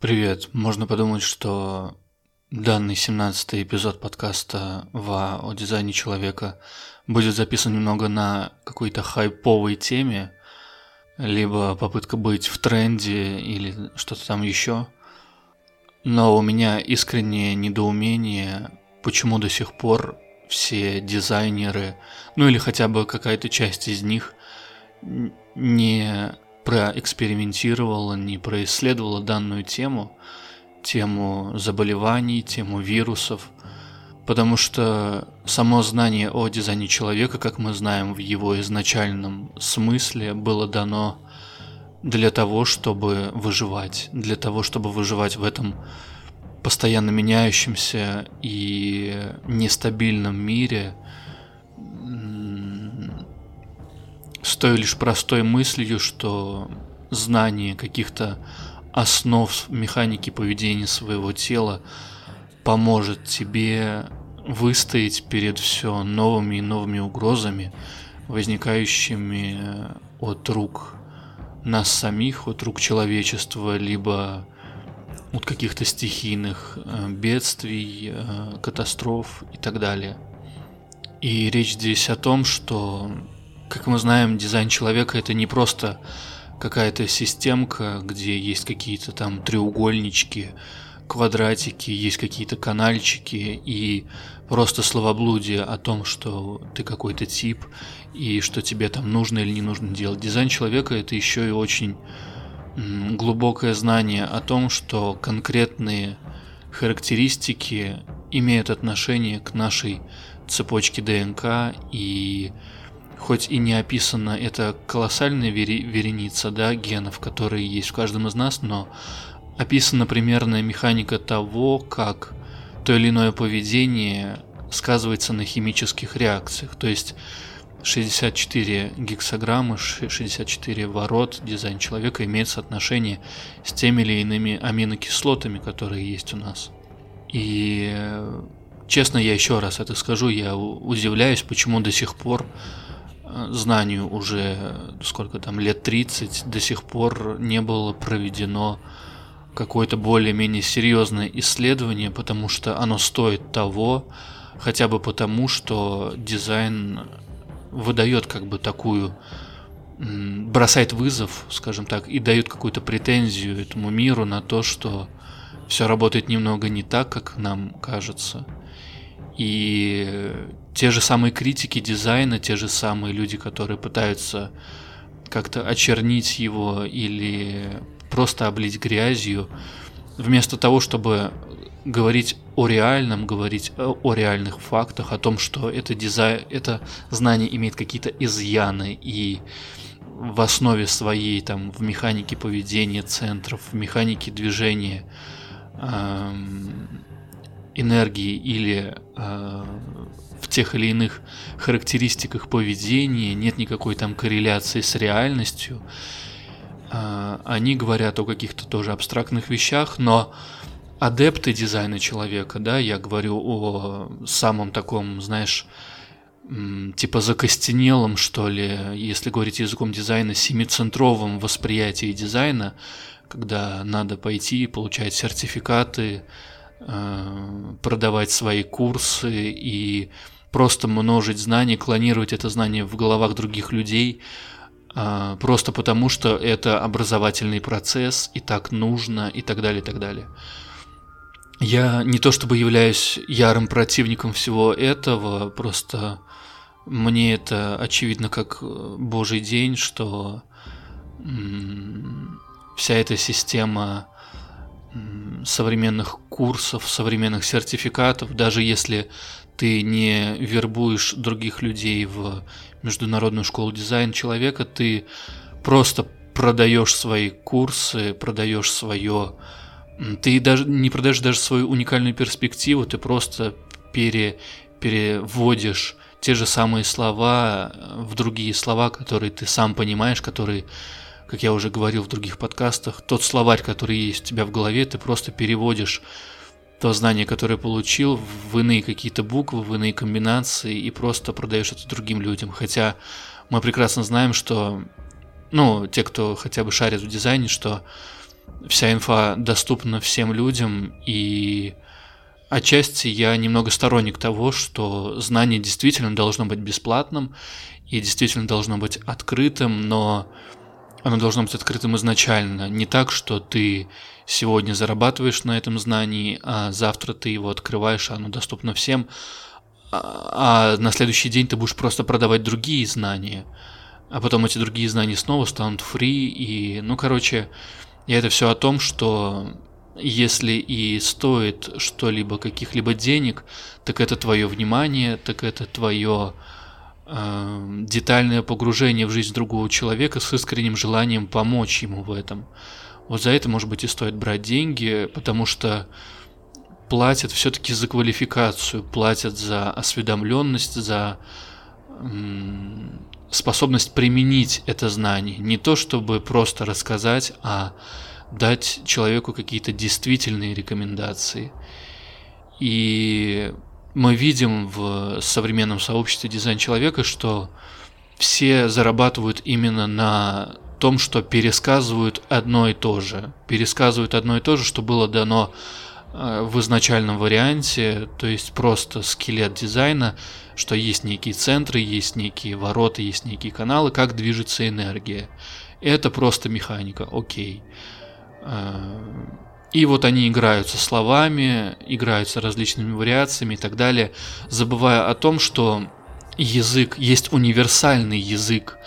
Привет. Можно подумать, что данный 17-й эпизод подкаста ВА о дизайне человека будет записан немного на какой-то хайповой теме, либо попытка быть в тренде или что-то там еще. Но у меня искреннее недоумение, почему до сих пор все дизайнеры, ну или хотя бы какая-то часть из них не проэкспериментировала, не происследовала данную тему, тему заболеваний, тему вирусов, потому что само знание о дизайне человека, как мы знаем в его изначальном смысле, было дано для того, чтобы выживать, для того, чтобы выживать в этом постоянно меняющемся и нестабильном мире – с той лишь простой мыслью, что знание каких-то основ механики поведения своего тела поможет тебе выстоять перед все новыми и новыми угрозами, возникающими от рук нас самих, от рук человечества, либо от каких-то стихийных э, бедствий, э, катастроф и так далее. И речь здесь о том, что как мы знаем, дизайн человека это не просто какая-то системка, где есть какие-то там треугольнички, квадратики, есть какие-то канальчики и просто словоблудие о том, что ты какой-то тип и что тебе там нужно или не нужно делать. Дизайн человека это еще и очень глубокое знание о том, что конкретные характеристики имеют отношение к нашей цепочке ДНК и хоть и не описана эта колоссальная вереница да, генов, которые есть в каждом из нас, но описана примерная механика того, как то или иное поведение сказывается на химических реакциях. То есть 64 гексограммы, 64 ворот дизайн человека имеет соотношение с теми или иными аминокислотами, которые есть у нас. И честно, я еще раз это скажу, я удивляюсь, почему до сих пор знанию уже сколько там лет 30 до сих пор не было проведено какое-то более-менее серьезное исследование, потому что оно стоит того, хотя бы потому, что дизайн выдает как бы такую бросает вызов, скажем так, и дает какую-то претензию этому миру на то, что все работает немного не так, как нам кажется. И те же самые критики дизайна, те же самые люди, которые пытаются как-то очернить его или просто облить грязью, вместо того, чтобы говорить о реальном, говорить о, реальных фактах, о том, что это дизайн, это знание имеет какие-то изъяны и в основе своей, там, в механике поведения центров, в механике движения эм, энергии или э, в тех или иных характеристиках поведения, нет никакой там корреляции с реальностью. Э, они говорят о каких-то тоже абстрактных вещах, но адепты дизайна человека, да, я говорю о самом таком, знаешь, типа закостенелом, что ли, если говорить языком дизайна, семицентровом восприятии дизайна, когда надо пойти и получать сертификаты, продавать свои курсы и просто множить знания, клонировать это знание в головах других людей, э, просто потому что это образовательный процесс, и так нужно, и так далее, и так далее. Я не то чтобы являюсь ярым противником всего этого, просто мне это очевидно как божий день, что вся эта система современных курсов, современных сертификатов, даже если ты не вербуешь других людей в Международную школу дизайн человека, ты просто продаешь свои курсы, продаешь свое... Ты даже не продаешь даже свою уникальную перспективу, ты просто пере, переводишь те же самые слова в другие слова, которые ты сам понимаешь, которые как я уже говорил в других подкастах, тот словарь, который есть у тебя в голове, ты просто переводишь то знание, которое получил, в иные какие-то буквы, в иные комбинации и просто продаешь это другим людям. Хотя мы прекрасно знаем, что, ну, те, кто хотя бы шарит в дизайне, что вся инфа доступна всем людям, и отчасти я немного сторонник того, что знание действительно должно быть бесплатным и действительно должно быть открытым, но оно должно быть открытым изначально. Не так, что ты сегодня зарабатываешь на этом знании, а завтра ты его открываешь, а оно доступно всем, а, а на следующий день ты будешь просто продавать другие знания, а потом эти другие знания снова станут фри, и, ну, короче, я это все о том, что если и стоит что-либо каких-либо денег, так это твое внимание, так это твое детальное погружение в жизнь другого человека с искренним желанием помочь ему в этом. Вот за это, может быть, и стоит брать деньги, потому что платят все-таки за квалификацию, платят за осведомленность, за способность применить это знание. Не то, чтобы просто рассказать, а дать человеку какие-то действительные рекомендации. И мы видим в современном сообществе дизайн человека, что все зарабатывают именно на том, что пересказывают одно и то же. Пересказывают одно и то же, что было дано э, в изначальном варианте, то есть просто скелет дизайна, что есть некие центры, есть некие ворота, есть некие каналы, как движется энергия. Это просто механика, окей. Э, и вот они играются словами, играются различными вариациями и так далее, забывая о том, что язык есть универсальный язык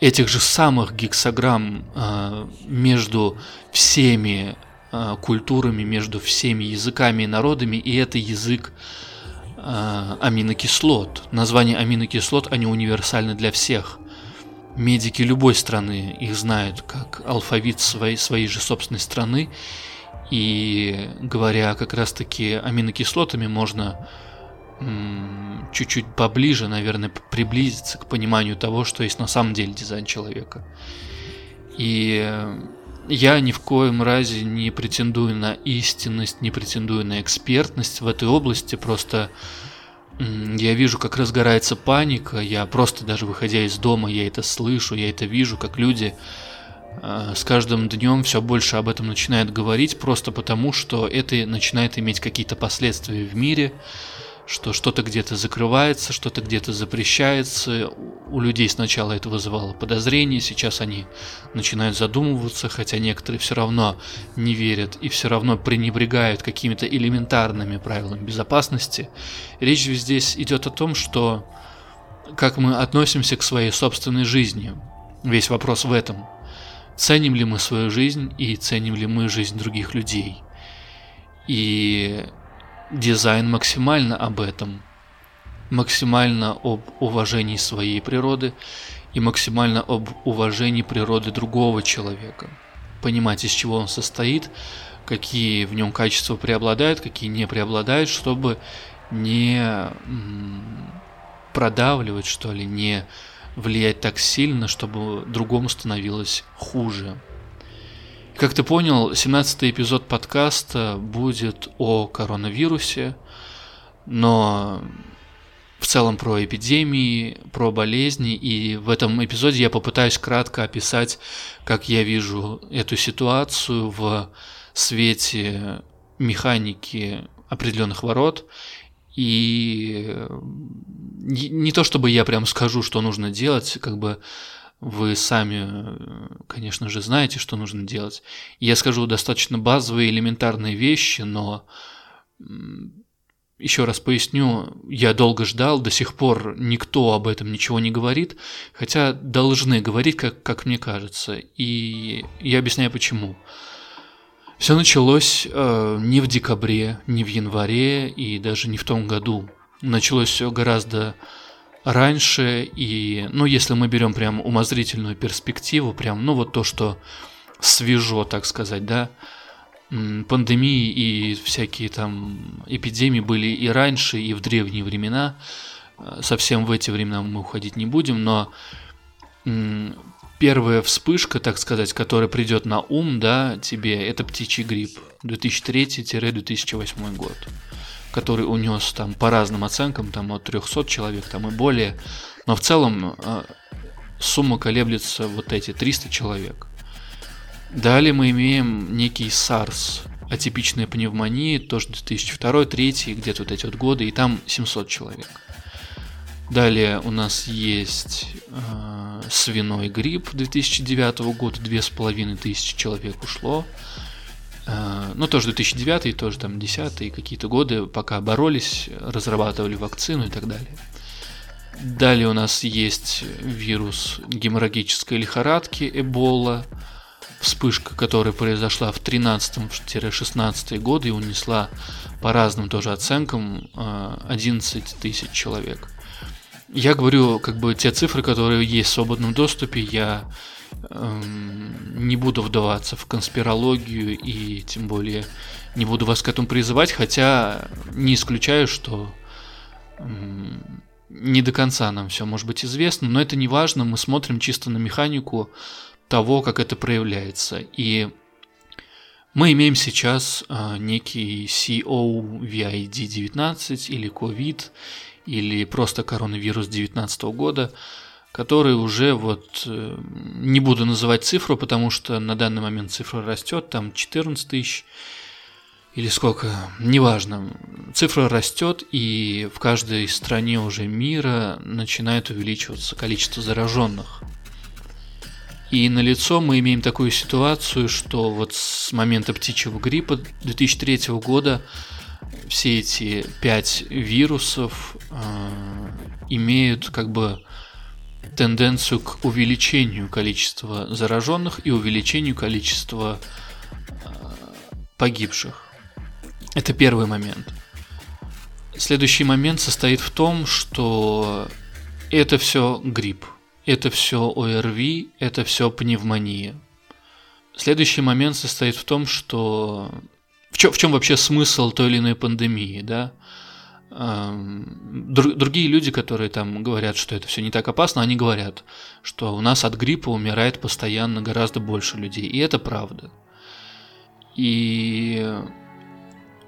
этих же самых гексограмм э, между всеми э, культурами, между всеми языками и народами, и это язык аминокислот. Название аминокислот, они универсальны для всех медики любой страны их знают как алфавит своей, своей же собственной страны. И говоря как раз-таки аминокислотами, можно чуть-чуть поближе, наверное, приблизиться к пониманию того, что есть на самом деле дизайн человека. И я ни в коем разе не претендую на истинность, не претендую на экспертность в этой области, просто я вижу, как разгорается паника, я просто даже выходя из дома, я это слышу, я это вижу, как люди с каждым днем все больше об этом начинают говорить, просто потому что это начинает иметь какие-то последствия в мире, что что-то где-то закрывается, что-то где-то запрещается. У людей сначала это вызывало подозрения, сейчас они начинают задумываться, хотя некоторые все равно не верят и все равно пренебрегают какими-то элементарными правилами безопасности. Речь здесь идет о том, что как мы относимся к своей собственной жизни. Весь вопрос в этом. Ценим ли мы свою жизнь и ценим ли мы жизнь других людей. И Дизайн максимально об этом. Максимально об уважении своей природы и максимально об уважении природы другого человека. Понимать, из чего он состоит, какие в нем качества преобладают, какие не преобладают, чтобы не продавливать, что ли, не влиять так сильно, чтобы другому становилось хуже. Как ты понял, 17 эпизод подкаста будет о коронавирусе, но в целом про эпидемии, про болезни, и в этом эпизоде я попытаюсь кратко описать, как я вижу эту ситуацию в свете механики определенных ворот, и не то чтобы я прям скажу, что нужно делать, как бы вы сами, конечно же, знаете, что нужно делать. Я скажу достаточно базовые, элементарные вещи, но еще раз поясню, я долго ждал, до сих пор никто об этом ничего не говорит, хотя должны говорить, как, как мне кажется. И я объясняю почему. Все началось э, не в декабре, не в январе и даже не в том году. Началось все гораздо раньше, и, ну, если мы берем прям умозрительную перспективу, прям, ну, вот то, что свежо, так сказать, да, пандемии и всякие там эпидемии были и раньше, и в древние времена, э, совсем в эти времена мы уходить не будем, но первая вспышка, так сказать, которая придет на ум, да, тебе, это птичий грипп 2003-2008 год который унес там по разным оценкам, там от 300 человек, там и более. Но в целом э, сумма колеблется вот эти 300 человек. Далее мы имеем некий SARS, атипичная пневмония, тоже 2002-2003, где-то вот эти вот годы, и там 700 человек. Далее у нас есть э, свиной грипп 2009 года, 2500 человек ушло. Э, ну, тоже 2009, тоже там 10 какие-то годы, пока боролись, разрабатывали вакцину и так далее. Далее у нас есть вирус геморрагической лихорадки, Эбола, вспышка, которая произошла в 13-16 годы и унесла по разным тоже оценкам 11 э, тысяч человек. Я говорю, как бы те цифры, которые есть в свободном доступе, я эм, не буду вдаваться в конспирологию и тем более не буду вас к этому призывать, хотя не исключаю, что эм, не до конца нам все может быть известно, но это не важно, мы смотрим чисто на механику того, как это проявляется. И мы имеем сейчас э, некий COVID-19 или COVID, или просто коронавирус 2019 года, который уже вот, э, не буду называть цифру, потому что на данный момент цифра растет, там 14 тысяч или сколько, неважно. Цифра растет, и в каждой стране уже мира начинает увеличиваться количество зараженных. И на лицо мы имеем такую ситуацию, что вот с момента птичьего гриппа 2003 года все эти пять вирусов э, имеют как бы тенденцию к увеличению количества зараженных и увеличению количества э, погибших. Это первый момент. Следующий момент состоит в том, что это все грипп, это все ОРВИ, это все пневмония. Следующий момент состоит в том, что в чем, в чем вообще смысл той или иной пандемии, да? Другие люди, которые там говорят, что это все не так опасно, они говорят, что у нас от гриппа умирает постоянно гораздо больше людей. И это правда. И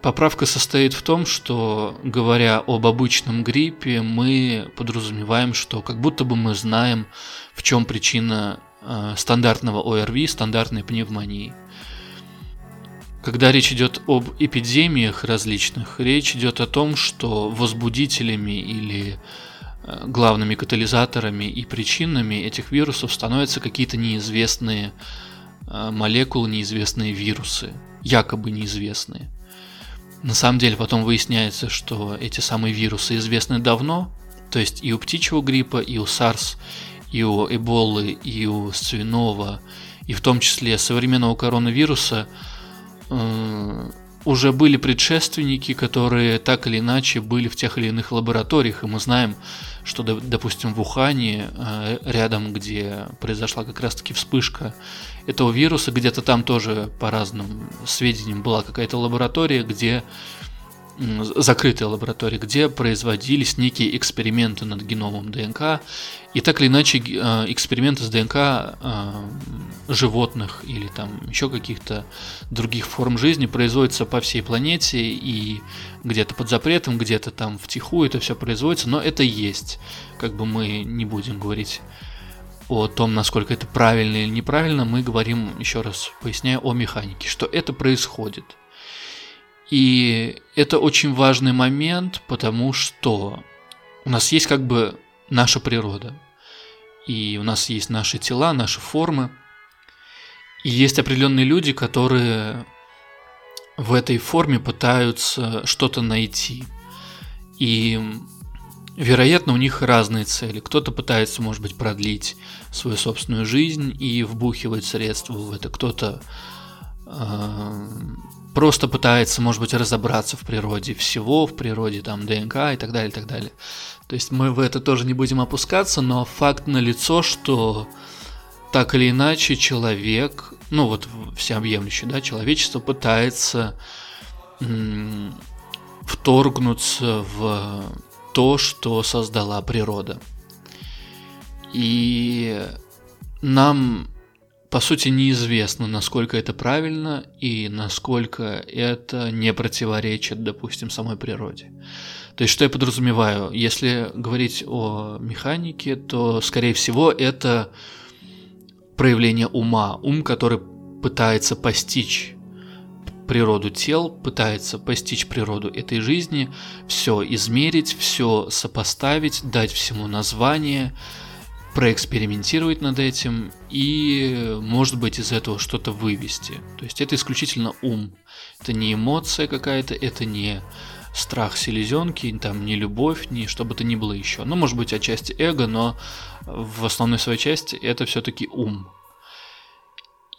поправка состоит в том, что говоря об обычном гриппе, мы подразумеваем, что как будто бы мы знаем, в чем причина э, стандартного ОРВИ, стандартной пневмонии. Когда речь идет об эпидемиях различных, речь идет о том, что возбудителями или э, главными катализаторами и причинами этих вирусов становятся какие-то неизвестные э, молекулы, неизвестные вирусы, якобы неизвестные. На самом деле потом выясняется, что эти самые вирусы известны давно, то есть и у птичьего гриппа, и у SARS, и у Эболы, и у свиного, и в том числе современного коронавируса – уже были предшественники, которые так или иначе были в тех или иных лабораториях, и мы знаем, что, допустим, в Ухане, э, рядом, где произошла как раз-таки вспышка этого вируса, где-то там тоже, по разным сведениям, была какая-то лаборатория, где закрытая лаборатория, где производились некие эксперименты над геномом ДНК, и так или иначе э, эксперименты с ДНК э, животных или там еще каких-то других форм жизни производятся по всей планете, и где-то под запретом, где-то там втихую это все производится, но это есть. Как бы мы не будем говорить о том, насколько это правильно или неправильно, мы говорим, еще раз поясняю, о механике, что это происходит – и это очень важный момент, потому что у нас есть как бы наша природа. И у нас есть наши тела, наши формы. И есть определенные люди, которые в этой форме пытаются что-то найти. И, вероятно, у них разные цели. Кто-то пытается, может быть, продлить свою собственную жизнь и вбухивать средства в это. Кто-то э, просто пытается, может быть, разобраться в природе всего, в природе там ДНК и так далее, и так далее. То есть мы в это тоже не будем опускаться, но факт налицо, что так или иначе человек, ну вот всеобъемлющий, да, человечество пытается м- вторгнуться в то, что создала природа. И нам по сути неизвестно, насколько это правильно и насколько это не противоречит, допустим, самой природе. То есть, что я подразумеваю? Если говорить о механике, то, скорее всего, это проявление ума. Ум, который пытается постичь природу тел, пытается постичь природу этой жизни, все измерить, все сопоставить, дать всему название, проэкспериментировать над этим и, может быть, из этого что-то вывести. То есть это исключительно ум. Это не эмоция какая-то, это не страх селезенки, там не любовь, ни что бы то ни было еще. Ну, может быть, отчасти эго, но в основной своей части это все-таки ум.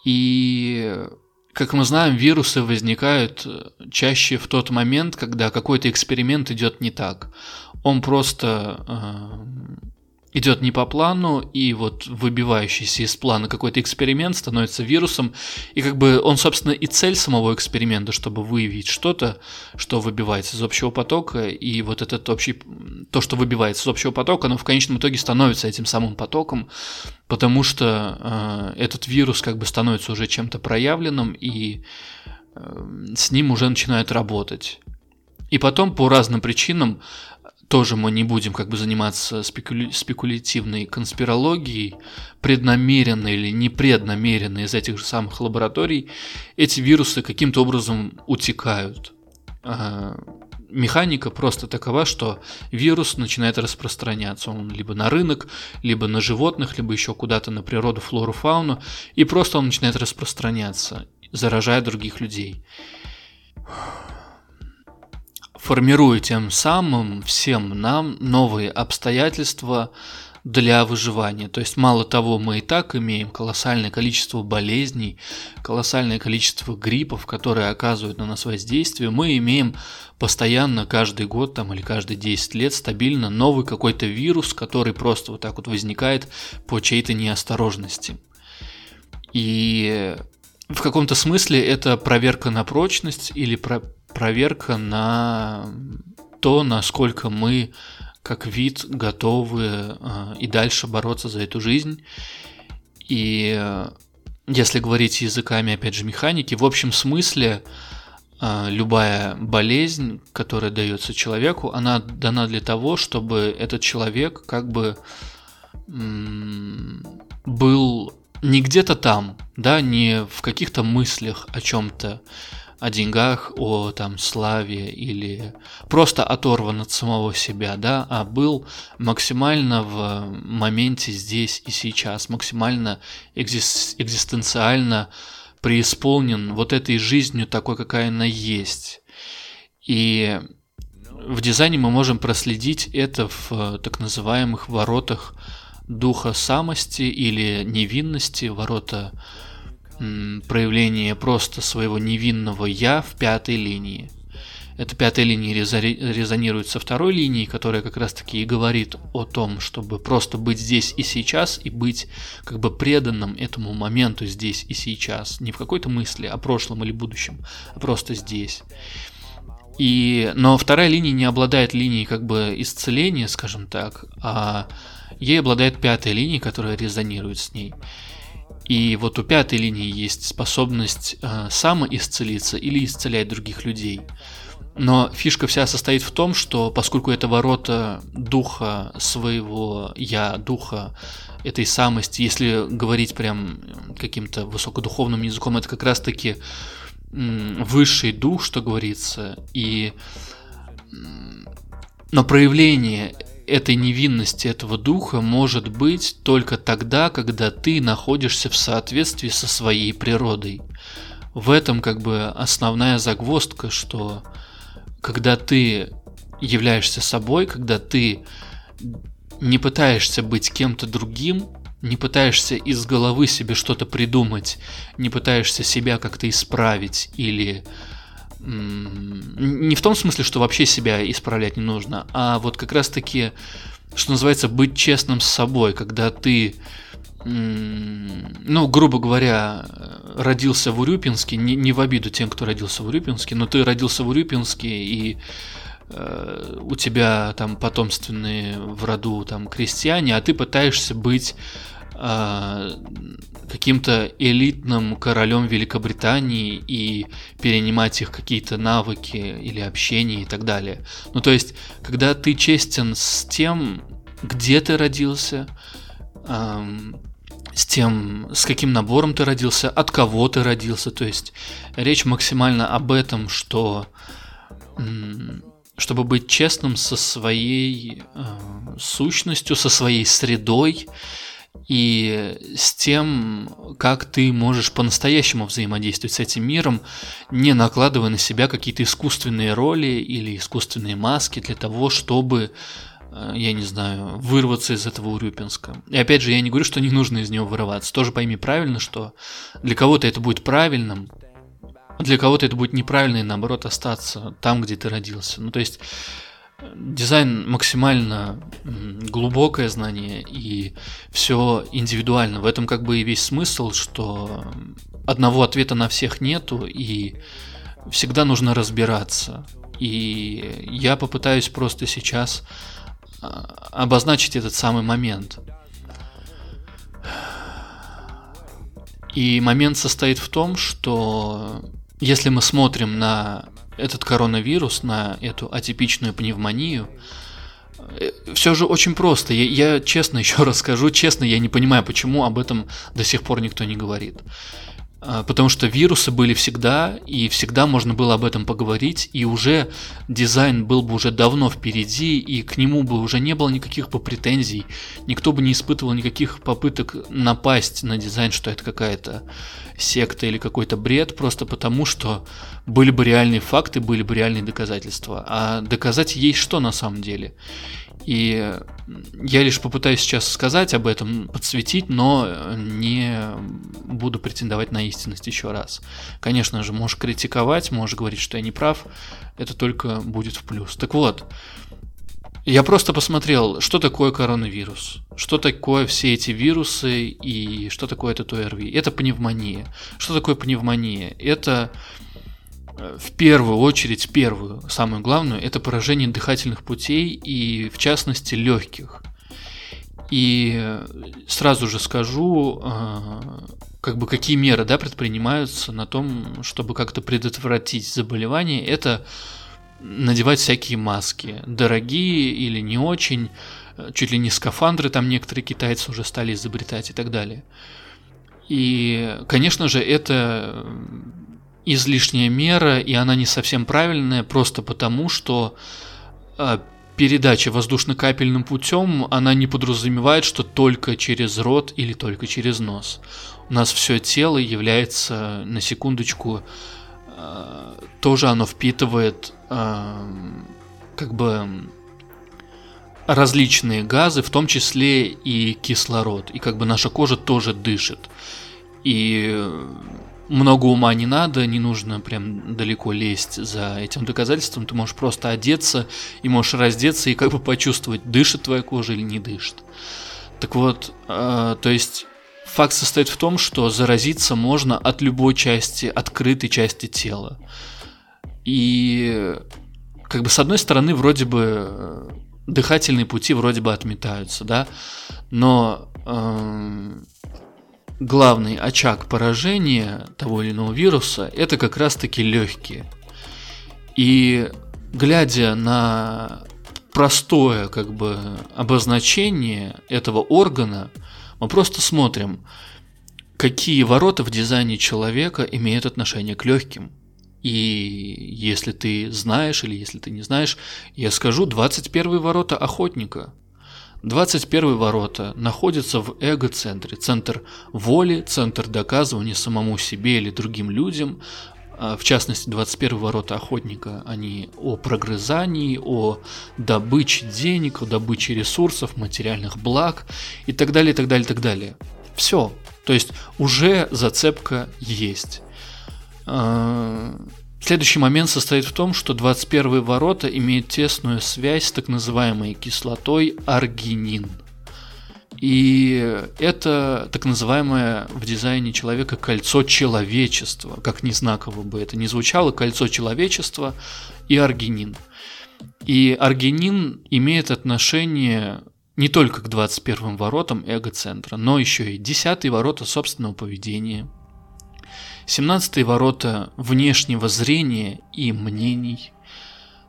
И как мы знаем, вирусы возникают э, чаще в тот момент, когда какой-то эксперимент идет не так. Он просто э, идет не по плану, и вот выбивающийся из плана какой-то эксперимент становится вирусом, и как бы он, собственно, и цель самого эксперимента, чтобы выявить что-то, что выбивается из общего потока, и вот этот общий, то, что выбивается из общего потока, оно в конечном итоге становится этим самым потоком, потому что э, этот вирус как бы становится уже чем-то проявленным, и э, с ним уже начинают работать. И потом по разным причинам тоже мы не будем как бы заниматься спекуля... спекулятивной конспирологией, преднамеренно или непреднамеренно из этих же самых лабораторий, эти вирусы каким-то образом утекают. А, механика просто такова, что вирус начинает распространяться. Он либо на рынок, либо на животных, либо еще куда-то на природу, флору, фауну, и просто он начинает распространяться, заражая других людей формируя тем самым всем нам новые обстоятельства для выживания. То есть мало того, мы и так имеем колоссальное количество болезней, колоссальное количество гриппов, которые оказывают на нас воздействие. Мы имеем постоянно каждый год там, или каждые 10 лет стабильно новый какой-то вирус, который просто вот так вот возникает по чьей-то неосторожности. И в каком-то смысле это проверка на прочность или про проверка на то, насколько мы как вид готовы э, и дальше бороться за эту жизнь. И э, если говорить языками, опять же, механики, в общем смысле э, любая болезнь, которая дается человеку, она дана для того, чтобы этот человек как бы был не где-то там, да, не в каких-то мыслях о чем-то, о деньгах, о там славе или просто оторван от самого себя, да, а был максимально в моменте здесь и сейчас, максимально экзис- экзистенциально преисполнен вот этой жизнью такой, какая она есть. И в дизайне мы можем проследить это в так называемых воротах духа самости или невинности, ворота проявление просто своего невинного «я» в пятой линии. Эта пятая линия резонирует со второй линией, которая как раз-таки и говорит о том, чтобы просто быть здесь и сейчас и быть как бы преданным этому моменту здесь и сейчас. Не в какой-то мысли о прошлом или будущем, а просто здесь. И, но вторая линия не обладает линией как бы исцеления, скажем так, а ей обладает пятая линия, которая резонирует с ней. И вот у пятой линии есть способность э, самоисцелиться или исцелять других людей. Но фишка вся состоит в том, что поскольку это ворота духа своего я, духа этой самости, если говорить прям каким-то высокодуховным языком, это как раз-таки высший дух, что говорится, и но проявление этой невинности этого духа может быть только тогда, когда ты находишься в соответствии со своей природой. В этом как бы основная загвоздка, что когда ты являешься собой, когда ты не пытаешься быть кем-то другим, не пытаешься из головы себе что-то придумать, не пытаешься себя как-то исправить или не в том смысле, что вообще себя исправлять не нужно, а вот как раз-таки, что называется, быть честным с собой, когда ты, ну, грубо говоря, родился в Урюпинске, не, не в обиду тем, кто родился в Урюпинске, но ты родился в Урюпинске и э, у тебя там потомственные в роду там крестьяне, а ты пытаешься быть э, каким-то элитным королем Великобритании и перенимать их какие-то навыки или общение и так далее. Ну то есть, когда ты честен с тем, где ты родился, эм, с тем, с каким набором ты родился, от кого ты родился. То есть речь максимально об этом, что чтобы быть честным со своей э, сущностью, со своей средой и с тем, как ты можешь по-настоящему взаимодействовать с этим миром, не накладывая на себя какие-то искусственные роли или искусственные маски для того, чтобы Э, я не знаю, вырваться из этого Урюпинска. И опять же, я не говорю, что не нужно из него вырываться. Тоже пойми правильно, что для кого-то это будет правильным, а для кого-то это будет неправильно и наоборот остаться там, где ты родился. Ну, то есть дизайн максимально глубокое знание и все индивидуально. В этом как бы и весь смысл, что одного ответа на всех нету и всегда нужно разбираться. И я попытаюсь просто сейчас а, обозначить этот самый момент. И момент состоит в том, что если мы смотрим на этот коронавирус, на эту атипичную пневмонию, э, все же очень просто. Я, я честно еще расскажу, честно, я не понимаю, почему об этом до сих пор никто не говорит. А, потому что вирусы были всегда, и всегда можно было об этом поговорить, и уже дизайн был бы уже давно впереди, и к нему бы уже не было никаких бы претензий, никто бы не испытывал никаких попыток напасть на дизайн, что это какая-то секта или какой-то бред, просто потому что были бы реальные факты, были бы реальные доказательства. А доказать есть что на самом деле. И я лишь попытаюсь сейчас сказать об этом, подсветить, но не буду претендовать на истинность еще раз. Конечно же, можешь критиковать, можешь говорить, что я не прав, это только будет в плюс. Так вот, я просто посмотрел, что такое коронавирус, что такое все эти вирусы и что такое этот ОРВИ. Это пневмония. Что такое пневмония? Это в первую очередь, первую, самую главную, это поражение дыхательных путей и, в частности, легких. И сразу же скажу, а, как бы какие меры да, предпринимаются на том, чтобы как-то предотвратить заболевание. Это надевать всякие маски, дорогие или не очень, чуть ли не скафандры там некоторые китайцы уже стали изобретать и так далее. И, конечно же, это излишняя мера, и она не совсем правильная, просто потому, что э, передача воздушно-капельным путем, она не подразумевает, что только через рот или только через нос. У нас все тело является, на секундочку, э, тоже оно впитывает э, как бы различные газы, в том числе и кислород. И как бы наша кожа тоже дышит. И много ума не надо, не нужно прям далеко лезть за этим доказательством. Ты можешь просто одеться и можешь раздеться и как бы почувствовать, дышит твоя кожа или не дышит. Так вот, э, то есть факт состоит в том, что заразиться можно от любой части, открытой части тела. И как бы с одной стороны вроде бы э, дыхательные пути вроде бы отметаются, да, но э, главный очаг поражения того или иного вируса это как раз-таки легкие. И глядя на простое как бы обозначение этого органа, мы просто смотрим, какие ворота в дизайне человека имеют отношение к легким. И если ты знаешь или если ты не знаешь, я скажу 21 ворота охотника – 21 ворота находится в эго-центре, центр воли, центр доказывания самому себе или другим людям, а, в частности, 21 ворота охотника, они о прогрызании, о добыче денег, о добыче ресурсов, материальных благ и так далее, и так далее, и так далее. Все. То есть уже зацепка есть. Следующий момент состоит в том, что 21 ворота имеет тесную связь с так называемой кислотой аргинин. И это так называемое в дизайне человека кольцо человечества, как не знаково бы это ни звучало, кольцо человечества и аргинин. И аргинин имеет отношение не только к 21 воротам эго-центра, но еще и 10 ворота собственного поведения – 17 ворота внешнего зрения и мнений.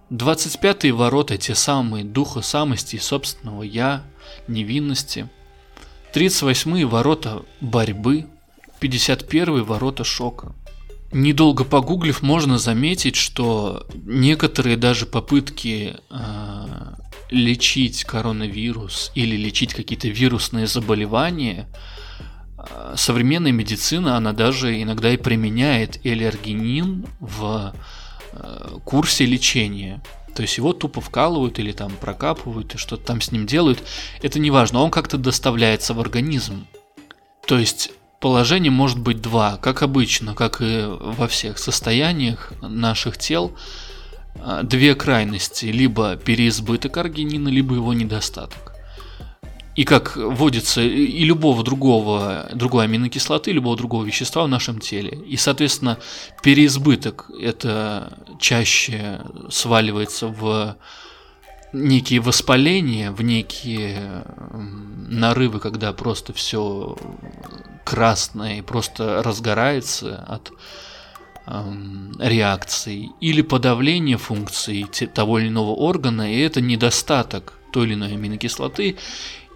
25 ворота те самые духа самости и собственного я, невинности. 38-й ворота борьбы, 51-й ворота шока. Недолго погуглив, можно заметить, что некоторые даже попытки э, лечить коронавирус или лечить какие-то вирусные заболевания, современная медицина, она даже иногда и применяет эллергенин в э, курсе лечения. То есть его тупо вкалывают или там прокапывают и что-то там с ним делают. Это не важно, он как-то доставляется в организм. То есть положение может быть два, как обычно, как и во всех состояниях наших тел. А, две крайности, либо переизбыток аргинина, либо его недостаток. И как вводится и любого другого, другой аминокислоты, любого другого вещества в нашем теле. И, соответственно, переизбыток это чаще сваливается в некие воспаления, в некие нарывы, когда просто все красное и просто разгорается от эм, реакций, или подавление функций того или иного органа, и это недостаток той или иной аминокислоты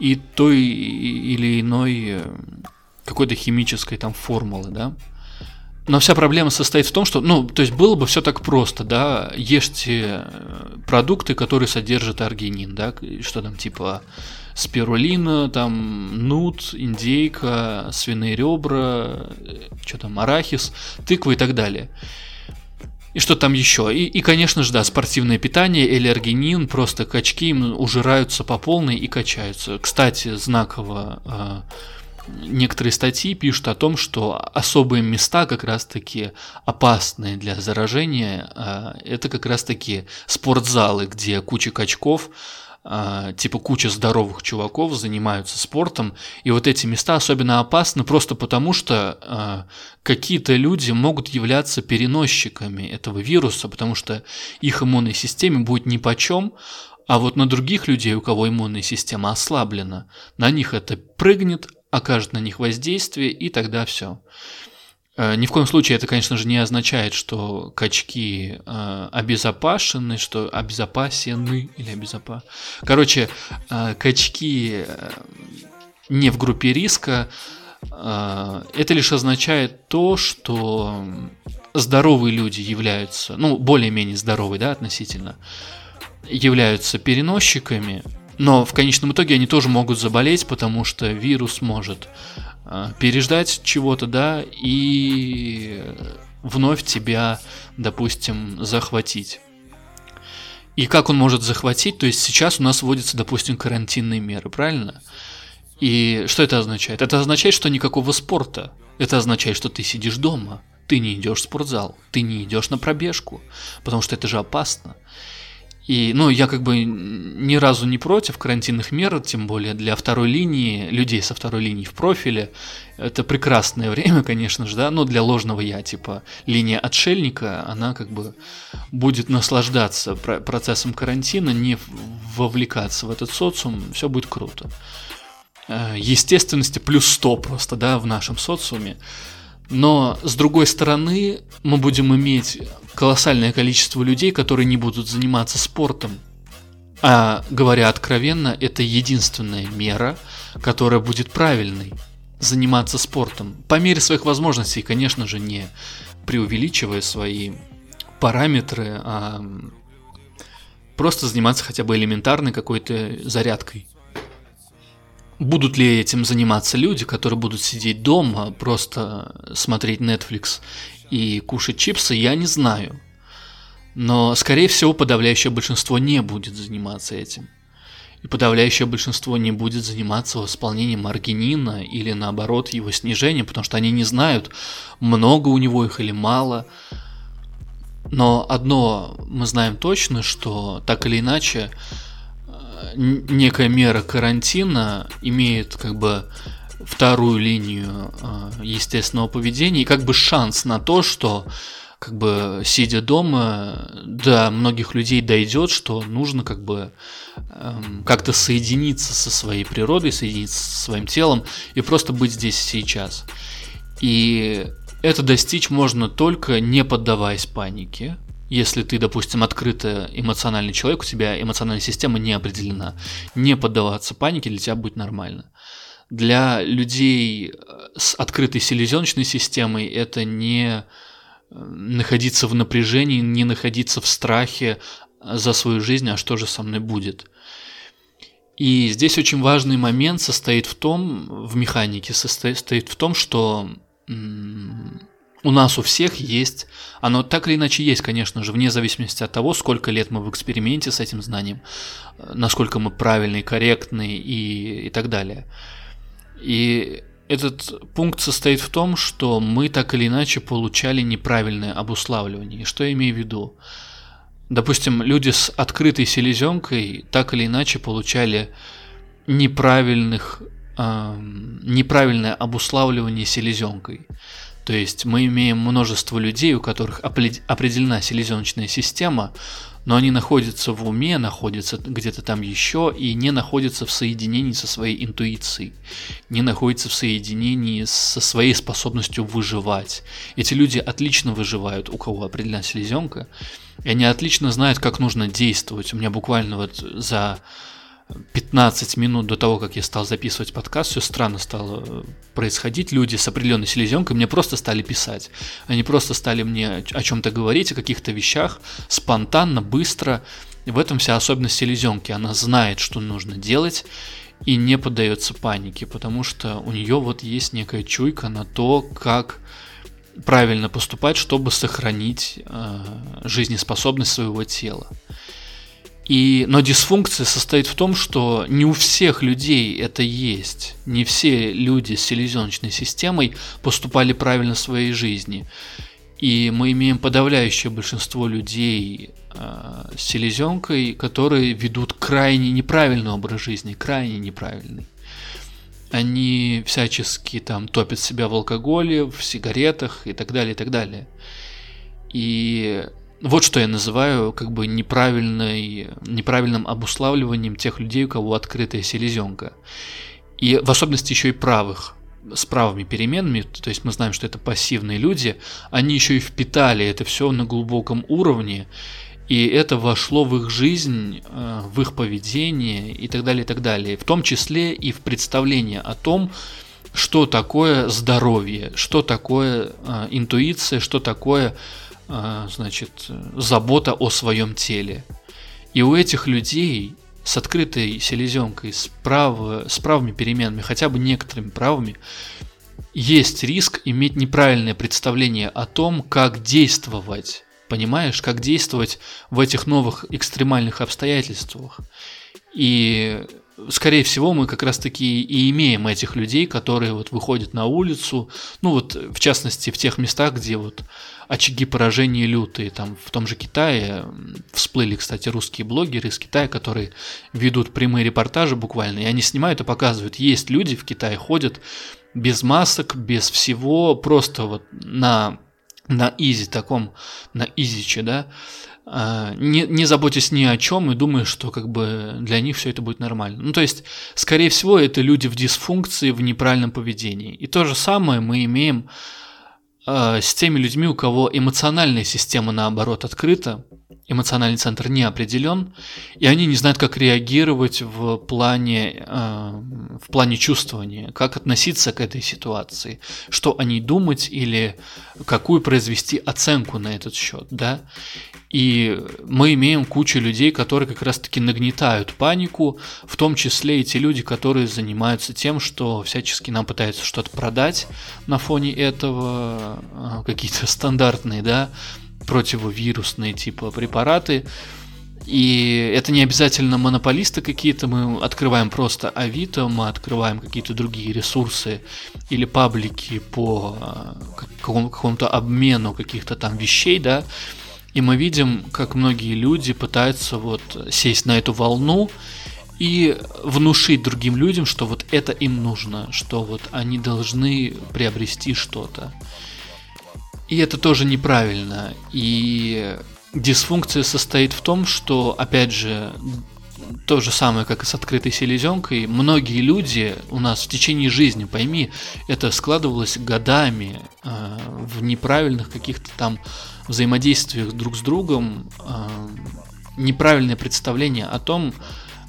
и той или иной э, какой-то химической там формулы, да. Но вся проблема состоит в том, что, ну, то есть было бы все так просто, да, ешьте э, продукты, которые содержат аргинин, да, что там типа спирулина, там нут, индейка, свиные ребра, э, что там, арахис, тыква и так далее. И что там еще? И, и, конечно же, да, спортивное питание, эллергенин, просто качки им ужираются по полной и качаются. Кстати, знаково э, некоторые статьи пишут о том, что особые места как раз-таки опасные для заражения, э, это как раз-таки спортзалы, где куча качков, э, типа куча здоровых чуваков занимаются спортом, и вот эти места особенно опасны просто потому, что э, какие-то люди могут являться переносчиками этого вируса, потому что их иммунной системе будет нипочем, а вот на других людей, у кого иммунная система ослаблена, на них это прыгнет, окажет на них воздействие, и тогда все. Э, ни в коем случае это, конечно же, не означает, что качки э, обезопасены, что обезопасены или обезопа. Короче, э, качки э, не в группе риска. Э, это лишь означает то, что здоровые люди являются, ну, более-менее здоровые, да, относительно, являются переносчиками, но в конечном итоге они тоже могут заболеть, потому что вирус может э, переждать чего-то, да, и вновь тебя, допустим, захватить. И как он может захватить? То есть сейчас у нас вводятся, допустим, карантинные меры, правильно? И что это означает? Это означает, что никакого спорта. Это означает, что ты сидишь дома, ты не идешь в спортзал, ты не идешь на пробежку, потому что это же опасно. И, ну, я как бы ни разу не против карантинных мер, тем более для второй линии, людей со второй линии в профиле. Это прекрасное время, конечно же, да, но для ложного я, типа, линия отшельника, она как бы будет наслаждаться процессом карантина, не вовлекаться в этот социум, все будет круто. Э, естественности плюс 100 просто, да, в нашем социуме. Но, с другой стороны, мы будем иметь колоссальное количество людей, которые не будут заниматься спортом. А говоря откровенно, это единственная мера, которая будет правильной. Заниматься спортом. По мере своих возможностей, конечно же, не преувеличивая свои параметры, а просто заниматься хотя бы элементарной какой-то зарядкой. Будут ли этим заниматься люди, которые будут сидеть дома, просто смотреть Netflix и кушать чипсы, я не знаю. Но, скорее всего, подавляющее большинство не будет заниматься этим. И подавляющее большинство не будет заниматься восполнением аргинина или наоборот его снижением, потому что они не знают, много у него их или мало. Но одно мы знаем точно, что так или иначе некая мера карантина имеет как бы вторую линию э, естественного поведения и как бы шанс на то, что как бы сидя дома до многих людей дойдет, что нужно как бы эм, как-то соединиться со своей природой, соединиться со своим телом и просто быть здесь сейчас. И это достичь можно только не поддаваясь панике, если ты, допустим, открыто эмоциональный человек, у тебя эмоциональная система не определена, не поддаваться панике для тебя будет нормально. Для людей с открытой селезеночной системой это не находиться в напряжении, не находиться в страхе за свою жизнь, а что же со мной будет. И здесь очень важный момент состоит в том, в механике состоит в том, что у нас у всех есть, оно так или иначе есть, конечно же, вне зависимости от того, сколько лет мы в эксперименте с этим знанием, насколько мы правильные, корректные и, и так далее. И этот пункт состоит в том, что мы так или иначе получали неправильное обуславливание. Что я имею в виду? Допустим, люди с открытой селезенкой так или иначе получали неправильных, э, неправильное обуславливание селезенкой. То есть мы имеем множество людей, у которых определена селезеночная система, но они находятся в уме, находятся где-то там еще и не находятся в соединении со своей интуицией, не находятся в соединении со своей способностью выживать. Эти люди отлично выживают, у кого определена селезенка, и они отлично знают, как нужно действовать. У меня буквально вот за 15 минут до того, как я стал записывать подкаст, все странно стало э, происходить. Люди с определенной селезенкой мне просто стали писать. Они просто стали мне о чем-то говорить, о каких-то вещах, спонтанно, быстро. В этом вся особенность селезенки. Она знает, что нужно делать и не поддается панике, потому что у нее вот есть некая чуйка на то, как правильно поступать, чтобы сохранить э, жизнеспособность своего тела. И, но дисфункция состоит в том, что не у всех людей это есть. Не все люди с селезеночной системой поступали правильно в своей жизни. И мы имеем подавляющее большинство людей э, с селезенкой, которые ведут крайне неправильный образ жизни, крайне неправильный. Они всячески там топят себя в алкоголе, в сигаретах и так далее, и так далее. И вот что я называю как бы неправильной, неправильным обуславливанием тех людей, у кого открытая селезенка. И в особенности еще и правых, с правыми переменными, то есть мы знаем, что это пассивные люди, они еще и впитали это все на глубоком уровне, и это вошло в их жизнь, э, в их поведение и так далее, и так далее. В том числе и в представление о том, что такое здоровье, что такое э, интуиция, что такое значит, забота о своем теле. И у этих людей с открытой селезенкой, с, прав, с правыми переменами, хотя бы некоторыми правыми, есть риск иметь неправильное представление о том, как действовать. Понимаешь, как действовать в этих новых экстремальных обстоятельствах. И скорее всего, мы как раз-таки и имеем этих людей, которые вот выходят на улицу, ну вот, в частности, в тех местах, где вот очаги поражения лютые, там в том же Китае всплыли, кстати, русские блогеры из Китая, которые ведут прямые репортажи буквально, и они снимают и показывают, есть люди в Китае ходят без масок, без всего, просто вот на на изи таком, на изиче, да, а, не, не заботясь ни о чем и думая, что как бы для них все это будет нормально. Ну, то есть, скорее всего, это люди в дисфункции, в неправильном поведении. И то же самое мы имеем с теми людьми, у кого эмоциональная система, наоборот, открыта, эмоциональный центр не определен, и они не знают, как реагировать в плане, э, в плане чувствования, как относиться к этой ситуации, что о ней думать или какую произвести оценку на этот счет, да. И мы имеем кучу людей, которые как раз-таки нагнетают панику, в том числе и те люди, которые занимаются тем, что всячески нам пытаются что-то продать на фоне этого, э, какие-то стандартные, да, противовирусные типа препараты. И это не обязательно монополисты какие-то, мы открываем просто Авито, мы открываем какие-то другие ресурсы или паблики по а, какому-то обмену каких-то там вещей, да, и мы видим, как многие люди пытаются вот сесть на эту волну и внушить другим людям, что вот это им нужно, что вот они должны приобрести что-то. И это тоже неправильно. И дисфункция состоит в том, что, опять же, то же самое, как и с открытой селезенкой, многие люди у нас в течение жизни, пойми, это складывалось годами э, в неправильных каких-то там взаимодействиях друг с другом, э, неправильное представление о том,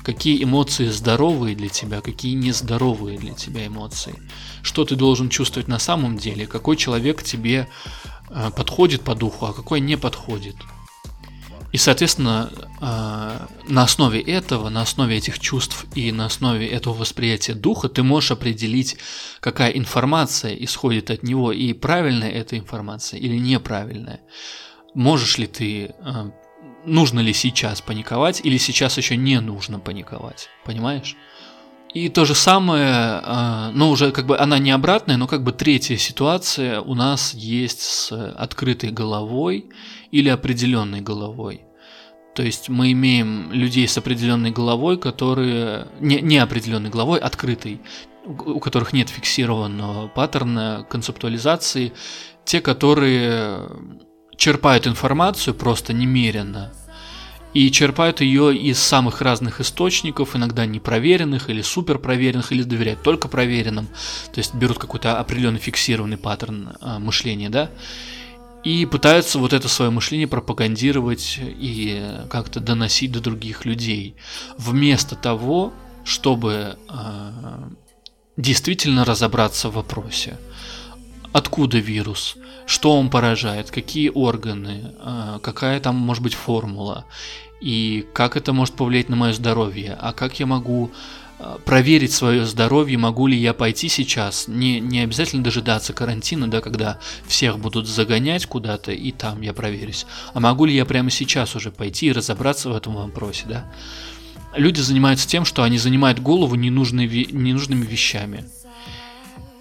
какие эмоции здоровые для тебя, какие нездоровые для тебя эмоции, что ты должен чувствовать на самом деле, какой человек тебе э, подходит по духу, а какой не подходит. И, соответственно, э, на основе этого, на основе этих чувств и на основе этого восприятия духа ты можешь определить, какая информация исходит от него, и правильная эта информация или неправильная. Можешь ли ты, э, нужно ли сейчас паниковать, или сейчас еще не нужно паниковать, понимаешь? И то же самое, э, ну уже как бы она не обратная, но как бы третья ситуация у нас есть с открытой головой или определенной головой. То есть мы имеем людей с определенной головой, которые не, не определенной головой, открытой, у которых нет фиксированного паттерна концептуализации, те, которые черпают информацию просто немеренно и черпают ее из самых разных источников, иногда непроверенных или суперпроверенных, или доверяют только проверенным, то есть берут какой-то определенный фиксированный паттерн а, мышления, да, и пытаются вот это свое мышление пропагандировать и как-то доносить до других людей, вместо того, чтобы э, действительно разобраться в вопросе. Откуда вирус? Что он поражает? Какие органы? Э, какая там может быть формула? И как это может повлиять на мое здоровье? А как я могу проверить свое здоровье, могу ли я пойти сейчас. Не, не обязательно дожидаться карантина, да, когда всех будут загонять куда-то, и там я проверюсь. А могу ли я прямо сейчас уже пойти и разобраться в этом вопросе, да. Люди занимаются тем, что они занимают голову ненужными, ненужными вещами.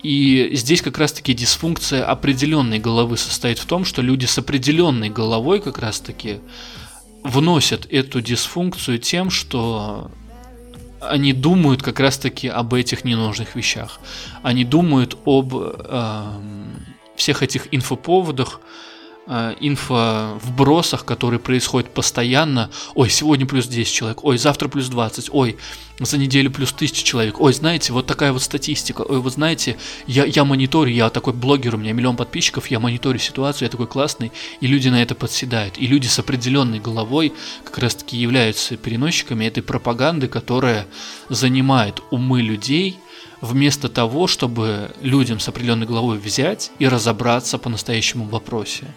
И здесь как раз-таки дисфункция определенной головы состоит в том, что люди с определенной головой как раз-таки вносят эту дисфункцию тем, что они думают как раз-таки об этих ненужных вещах. Они думают об э, всех этих инфоповодах, э, инфо-вбросах, которые происходят постоянно. Ой, сегодня плюс 10 человек, ой, завтра плюс 20, ой, за неделю плюс 1000 человек. Ой, знаете, вот такая вот статистика. Ой, вот знаете, я, я мониторю, я такой блогер, у меня миллион подписчиков, я мониторю ситуацию, я такой классный, и люди на это подседают. И люди с определенной головой как раз-таки являются переносчиками этой пропаганды, которая занимает умы людей, вместо того, чтобы людям с определенной головой взять и разобраться по настоящему вопросе.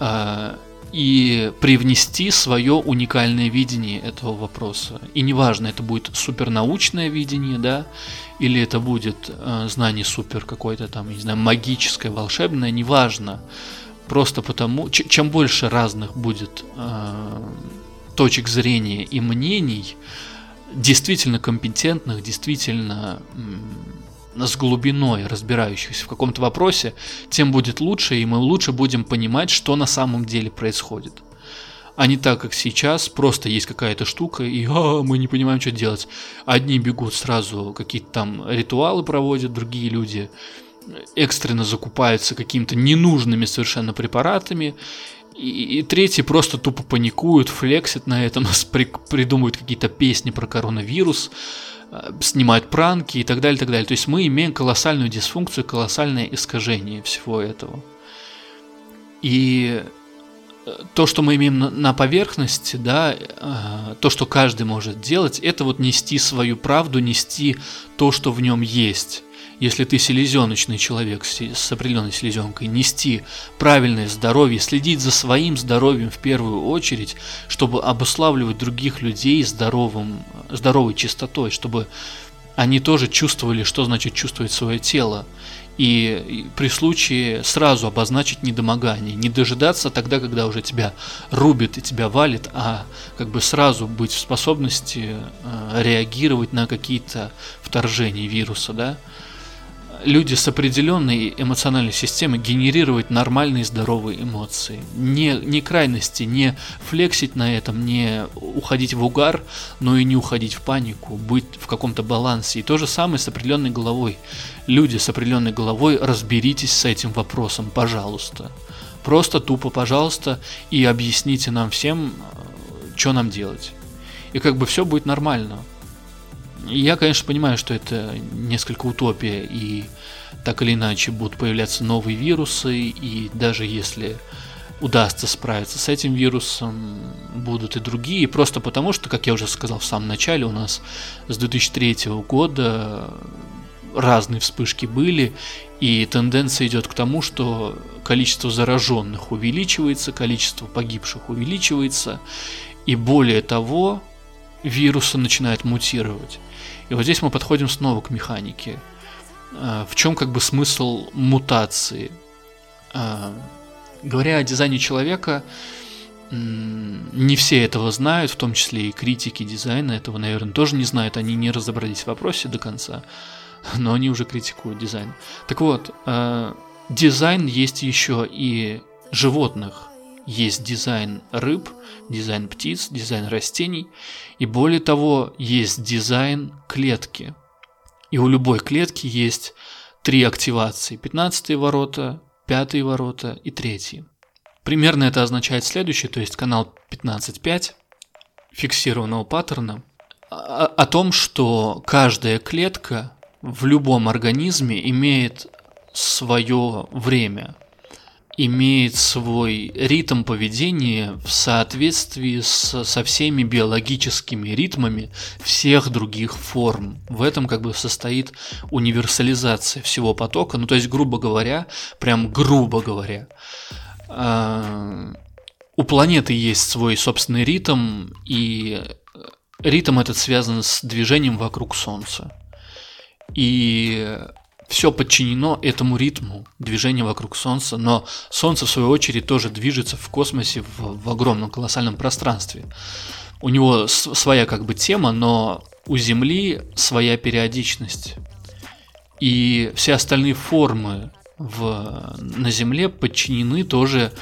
А, и привнести свое уникальное видение этого вопроса. И неважно, это будет супернаучное видение, да, или это будет э, знание супер какое-то там, не знаю, магическое, волшебное, неважно. Просто потому, чем больше разных будет э, точек зрения и мнений, действительно компетентных, действительно с глубиной разбирающихся в каком-то вопросе, тем будет лучше, и мы лучше будем понимать, что на самом деле происходит. А не так, как сейчас, просто есть какая-то штука, и а, мы не понимаем, что делать. Одни бегут сразу, какие-то там ритуалы проводят, другие люди экстренно закупаются какими-то ненужными совершенно препаратами, и, и третьи просто тупо паникуют, флексят на этом, при, придумывают какие-то песни про коронавирус, снимают пранки и так далее, и так далее. То есть мы имеем колоссальную дисфункцию, колоссальное искажение всего этого. И э, то, что мы имеем на поверхности, да, э, то, что каждый может делать, это вот нести свою правду, нести то, что в нем есть если ты селезеночный человек с определенной селезенкой, нести правильное здоровье, следить за своим здоровьем в первую очередь, чтобы обуславливать других людей здоровым, здоровой чистотой, чтобы они тоже чувствовали, что значит чувствовать свое тело. И при случае сразу обозначить недомогание, не дожидаться тогда, когда уже тебя рубит и тебя валит, а как бы сразу быть в способности э, реагировать на какие-то вторжения вируса, да люди с определенной эмоциональной системой генерировать нормальные здоровые эмоции. Не, не крайности, не флексить на этом, не уходить в угар, но и не уходить в панику, быть в каком-то балансе. И то же самое с определенной головой. Люди с определенной головой, разберитесь с этим вопросом, пожалуйста. Просто тупо, пожалуйста, и объясните нам всем, что нам делать. И как бы все будет нормально. Я, конечно, понимаю, что это несколько утопия, и так или иначе будут появляться новые вирусы, и даже если удастся справиться с этим вирусом, будут и другие, просто потому что, как я уже сказал в самом начале, у нас с 2003 года разные вспышки были, и тенденция идет к тому, что количество зараженных увеличивается, количество погибших увеличивается, и более того, вирусы начинают мутировать. И вот здесь мы подходим снова к механике. А, в чем как бы смысл мутации? А, говоря о дизайне человека, не все этого знают, в том числе и критики дизайна этого, наверное, тоже не знают, они не разобрались в вопросе до конца, но они уже критикуют дизайн. Так вот, а, дизайн есть еще и животных. Есть дизайн рыб, дизайн птиц, дизайн растений, и более того, есть дизайн клетки. И у любой клетки есть три активации. 15 ворота, 5 ворота и 3. Примерно это означает следующее, то есть канал 15.5 фиксированного паттерна о, о том, что каждая клетка в любом организме имеет свое время, имеет свой ритм поведения в соответствии с, со всеми биологическими ритмами всех других форм. В этом как бы состоит универсализация всего потока. Ну, то есть, грубо говоря, прям грубо говоря, э, у планеты есть свой собственный ритм, и ритм этот связан с движением вокруг Солнца. И все подчинено этому ритму движения вокруг Солнца, но Солнце, в свою очередь, тоже движется в космосе в, в огромном колоссальном пространстве. У него своя как бы тема, но у Земли своя периодичность. И все остальные формы в, на Земле подчинены тоже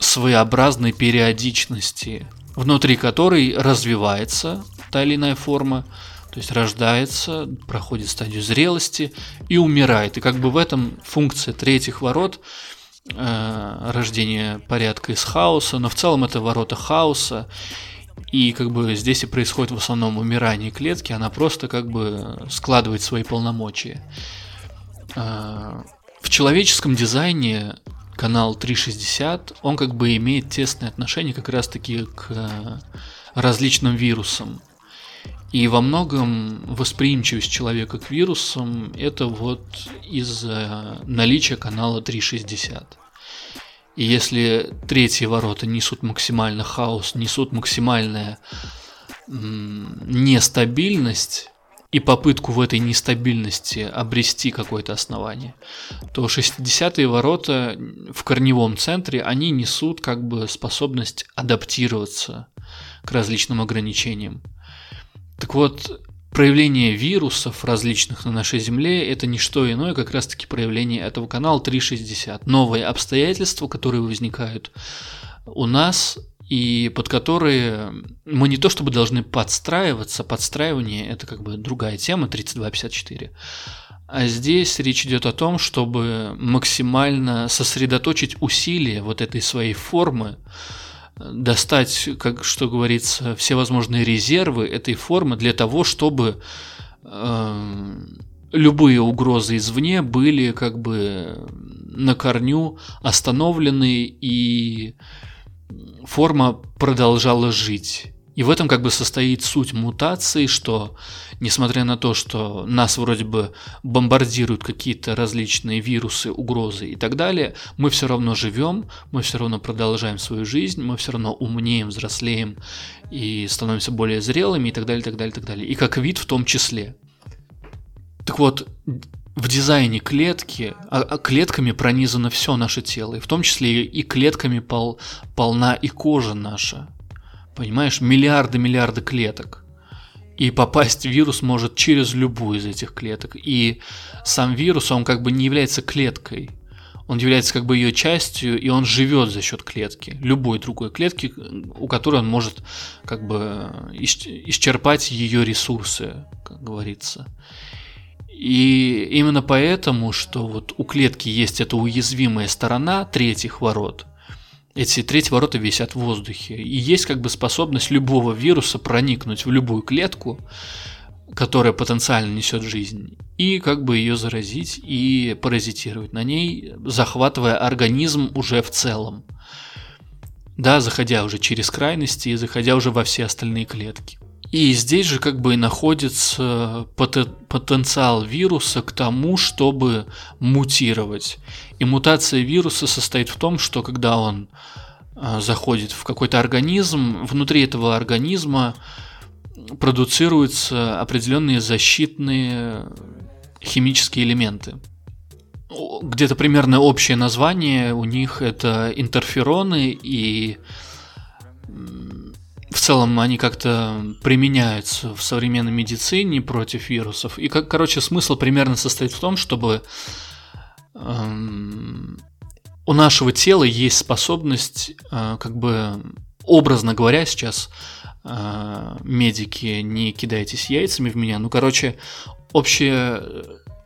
своеобразной периодичности, внутри которой развивается та или иная форма, то есть рождается, проходит стадию зрелости и умирает. И как бы в этом функция третьих ворот э, рождение порядка из хаоса, но в целом это ворота хаоса. И как бы здесь и происходит в основном умирание клетки, она просто как бы складывает свои полномочия. Э, в человеческом дизайне канал 360, он как бы имеет тесное отношение как раз таки к э, различным вирусам. И во многом восприимчивость человека к вирусам это вот из-за наличия канала 360. И если третьи ворота несут максимально хаос, несут максимальная нестабильность и попытку в этой нестабильности обрести какое-то основание, то 60-е ворота в корневом центре, они несут как бы способность адаптироваться к различным ограничениям. Так вот, проявление вирусов различных на нашей Земле – это не что иное, как раз-таки проявление этого канала 360. Новые обстоятельства, которые возникают у нас и под которые мы не то чтобы должны подстраиваться, подстраивание – это как бы другая тема, 3254, а здесь речь идет о том, чтобы максимально сосредоточить усилия вот этой своей формы, достать, как что говорится, все возможные резервы этой формы для того, чтобы э, любые угрозы извне были как бы на корню остановлены и форма продолжала жить. И в этом как бы состоит суть мутации, что несмотря на то, что нас вроде бы бомбардируют какие-то различные вирусы, угрозы и так далее, мы все равно живем, мы все равно продолжаем свою жизнь, мы все равно умнеем, взрослеем и становимся более зрелыми и так далее, так далее, так далее. И как вид в том числе. Так вот, в дизайне клетки, а, а клетками пронизано все наше тело, и в том числе и клетками пол, полна и кожа наша. Понимаешь, миллиарды-миллиарды клеток. И попасть вирус может через любую из этих клеток. И сам вирус, он как бы не является клеткой. Он является как бы ее частью, и он живет за счет клетки. Любой другой клетки, у которой он может как бы исчерпать ее ресурсы, как говорится. И именно поэтому, что вот у клетки есть эта уязвимая сторона третьих ворот – эти третьи ворота висят в воздухе. И есть как бы способность любого вируса проникнуть в любую клетку, которая потенциально несет жизнь, и как бы ее заразить и паразитировать на ней, захватывая организм уже в целом. Да, заходя уже через крайности и заходя уже во все остальные клетки. И здесь же как бы и находится потенциал вируса к тому, чтобы мутировать. И мутация вируса состоит в том, что когда он а, заходит в какой-то организм, внутри этого организма продуцируются определенные защитные химические элементы. Где-то примерно общее название у них это интерфероны и целом они как-то применяются в современной медицине против вирусов. И, как, короче, смысл примерно состоит в том, чтобы эм, у нашего тела есть способность, э, как бы образно говоря, сейчас э, медики, не кидайтесь яйцами в меня. Ну, короче, общее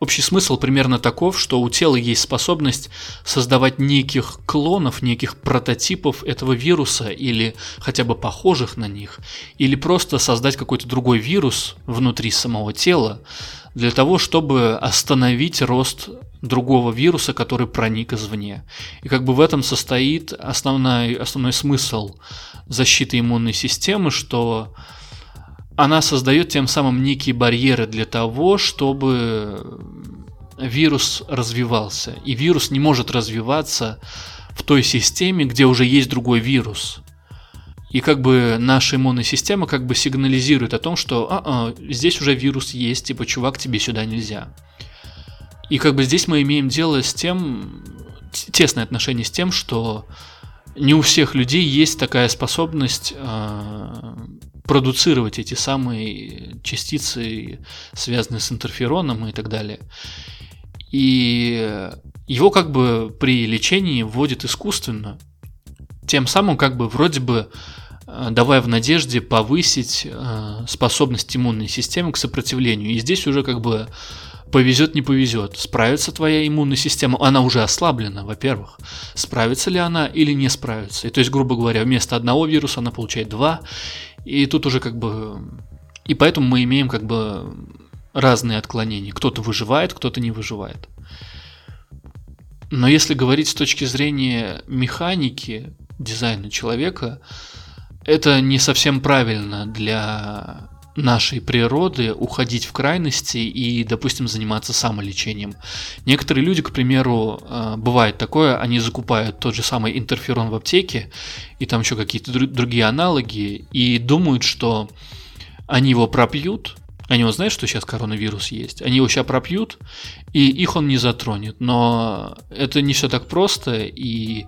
Общий смысл примерно таков, что у тела есть способность создавать неких клонов, неких прототипов этого вируса или хотя бы похожих на них, или просто создать какой-то другой вирус внутри самого тела для того, чтобы остановить рост другого вируса, который проник извне. И как бы в этом состоит основной, основной смысл защиты иммунной системы, что она создает тем самым некие барьеры для того, чтобы вирус развивался. И вирус не может развиваться в той системе, где уже есть другой вирус. И как бы наша иммунная система как бы сигнализирует о том, что а -а, здесь уже вирус есть, типа, чувак, тебе сюда нельзя. И как бы здесь мы имеем дело с тем, тесное отношение с тем, что не у всех людей есть такая способность э, продуцировать эти самые частицы, связанные с интерфероном и так далее. И его как бы при лечении вводят искусственно, тем самым как бы вроде бы э, давая в надежде повысить э, способность иммунной системы к сопротивлению. И здесь уже как бы повезет, не повезет. Справится твоя иммунная система, она уже ослаблена, во-первых. Справится ли она или не справится. И то есть, грубо говоря, вместо одного вируса она получает два. И тут уже как бы... И поэтому мы имеем как бы разные отклонения. Кто-то выживает, кто-то не выживает. Но если говорить с точки зрения механики, дизайна человека, это не совсем правильно для нашей природы уходить в крайности и, допустим, заниматься самолечением. Некоторые люди, к примеру, э, бывает такое, они закупают тот же самый интерферон в аптеке и там еще какие-то другие аналоги и думают, что они его пропьют, они вот знают, что сейчас коронавирус есть, они его сейчас пропьют, и их он не затронет. Но это не все так просто, и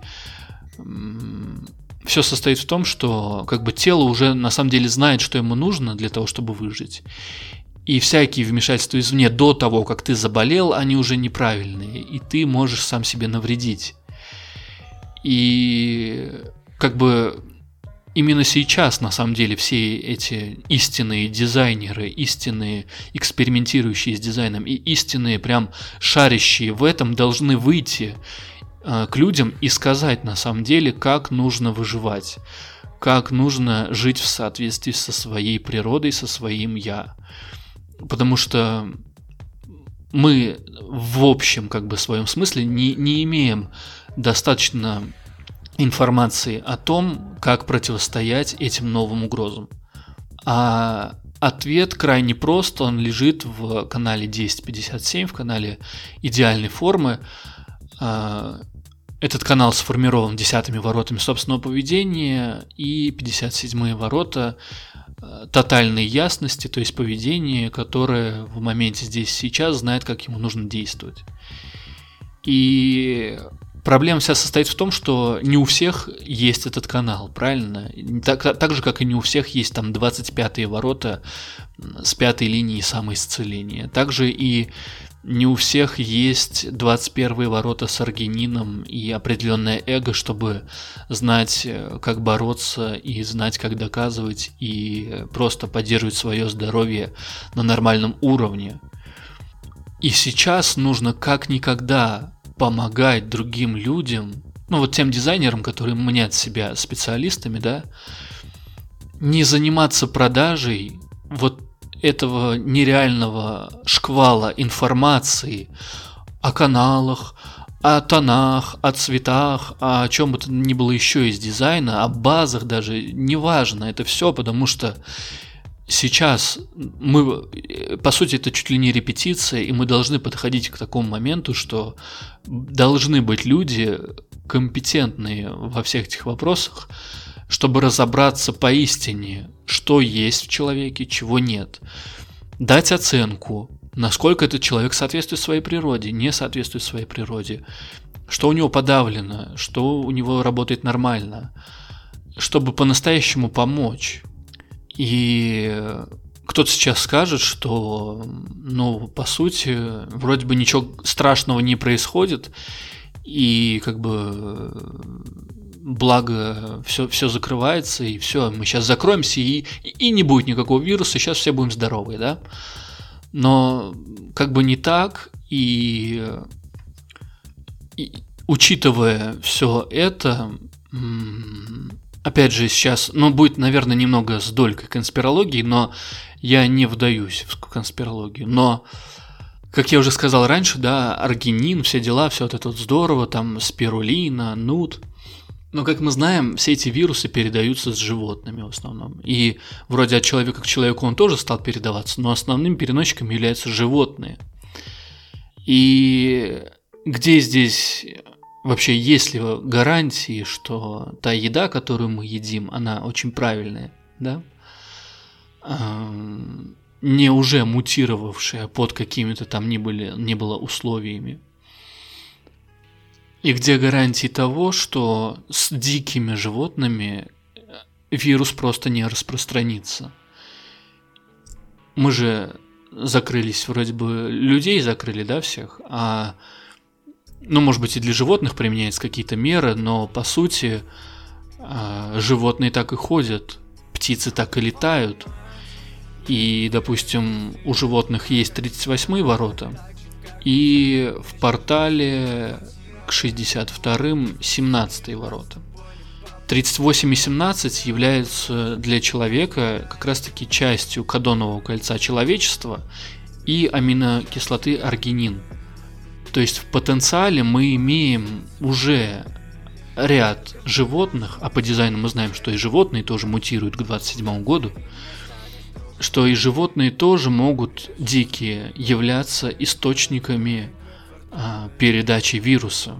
все состоит в том, что как бы тело уже на самом деле знает, что ему нужно для того, чтобы выжить. И всякие вмешательства извне до того, как ты заболел, они уже неправильные, и ты можешь сам себе навредить. И как бы именно сейчас, на самом деле, все эти истинные дизайнеры, истинные экспериментирующие с дизайном и истинные прям шарящие в этом должны выйти к людям и сказать на самом деле, как нужно выживать, как нужно жить в соответствии со своей природой, со своим я. Потому что мы в общем как бы своем смысле не, не имеем достаточно информации о том, как противостоять этим новым угрозам. А ответ крайне прост, он лежит в канале 1057, в канале идеальной формы. Этот канал сформирован десятыми воротами собственного поведения и 57-е ворота э, тотальной ясности, то есть поведение, которое в моменте здесь сейчас знает, как ему нужно действовать. И проблема вся состоит в том, что не у всех есть этот канал, правильно? Так, так же, как и не у всех есть там 25-е ворота с пятой линии самоисцеления. Также и не у всех есть 21 ворота с аргинином и определенное эго, чтобы знать, э, как бороться и знать, как доказывать и просто поддерживать свое здоровье на нормальном уровне. И сейчас нужно как никогда помогать другим людям, ну вот тем дизайнерам, которые мнят себя специалистами, да, не заниматься продажей вот этого нереального шквала информации о каналах, о тонах, о цветах, о чем бы то ни было еще из дизайна, о базах даже, неважно, это все, потому что сейчас мы, по сути, это чуть ли не репетиция, и мы должны подходить к такому моменту, что должны быть люди компетентные во всех этих вопросах, чтобы разобраться поистине, что есть в человеке, чего нет. Дать оценку, насколько этот человек соответствует своей природе, не соответствует своей природе, что у него подавлено, что у него работает нормально, чтобы по-настоящему помочь. И кто-то сейчас скажет, что, ну, по сути, вроде бы ничего страшного не происходит, и как бы благо все, все закрывается, и все, мы сейчас закроемся, и, и не будет никакого вируса, сейчас все будем здоровые, да? Но как бы не так, и, и учитывая все это, опять же, сейчас, ну, будет, наверное, немного с долькой конспирологии, но я не вдаюсь в конспирологию. Но, как я уже сказал раньше, да, аргинин, все дела, все вот это вот здорово, там спирулина, нут. Но, как мы знаем, все эти вирусы передаются с животными в основном. И вроде от человека к человеку он тоже стал передаваться, но основным переносчиком являются животные. И где здесь вообще есть ли гарантии, что та еда, которую мы едим, она очень правильная, да? Не уже мутировавшая под какими-то там не, были, не было условиями. И где гарантии того, что с дикими животными вирус просто не распространится? Мы же закрылись, вроде бы людей закрыли, да, всех, а ну, может быть, и для животных применяются какие-то меры, но по сути а, животные так и ходят, птицы так и летают. И, допустим, у животных есть 38 ворота, и в портале к 62-м 17 ворота. 38 и 17 являются для человека как раз-таки частью кадонового кольца человечества и аминокислоты аргинин – то есть в потенциале мы имеем уже ряд животных, а по дизайну мы знаем, что и животные тоже мутируют к 27 году, что и животные тоже могут дикие являться источниками а, передачи вируса.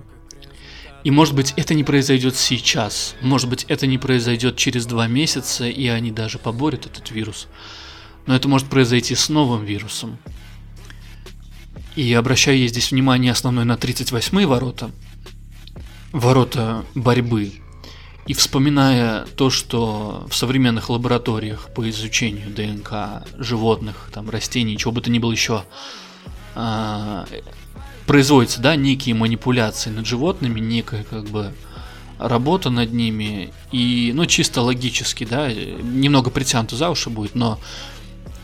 И может быть это не произойдет сейчас, может быть это не произойдет через два месяца, и они даже поборят этот вирус. Но это может произойти с новым вирусом. И обращаю я здесь внимание основной на 38-е ворота, ворота борьбы. И вспоминая то, что в современных лабораториях по изучению ДНК животных, там, растений, чего бы то ни было еще, а, производятся, да, некие манипуляции над животными, некая как бы работа над ними, и, ну, чисто логически, да, немного притянуто за уши будет, но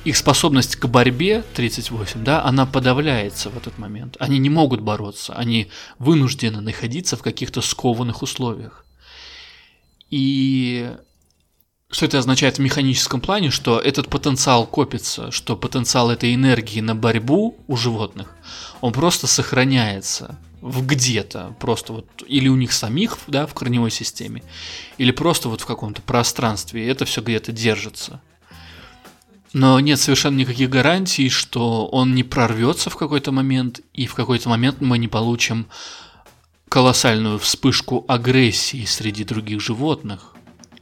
их способность к борьбе 38, да, она подавляется в этот момент. Они не могут бороться, они вынуждены находиться в каких-то скованных условиях. И что это означает в механическом плане, что этот потенциал копится, что потенциал этой энергии на борьбу у животных, он просто сохраняется в где-то, просто вот, или у них самих, да, в корневой системе, или просто вот в каком-то пространстве, и это все где-то держится. Но нет совершенно никаких гарантий, что он не прорвется в какой-то момент, и в какой-то момент мы не получим колоссальную вспышку агрессии среди других животных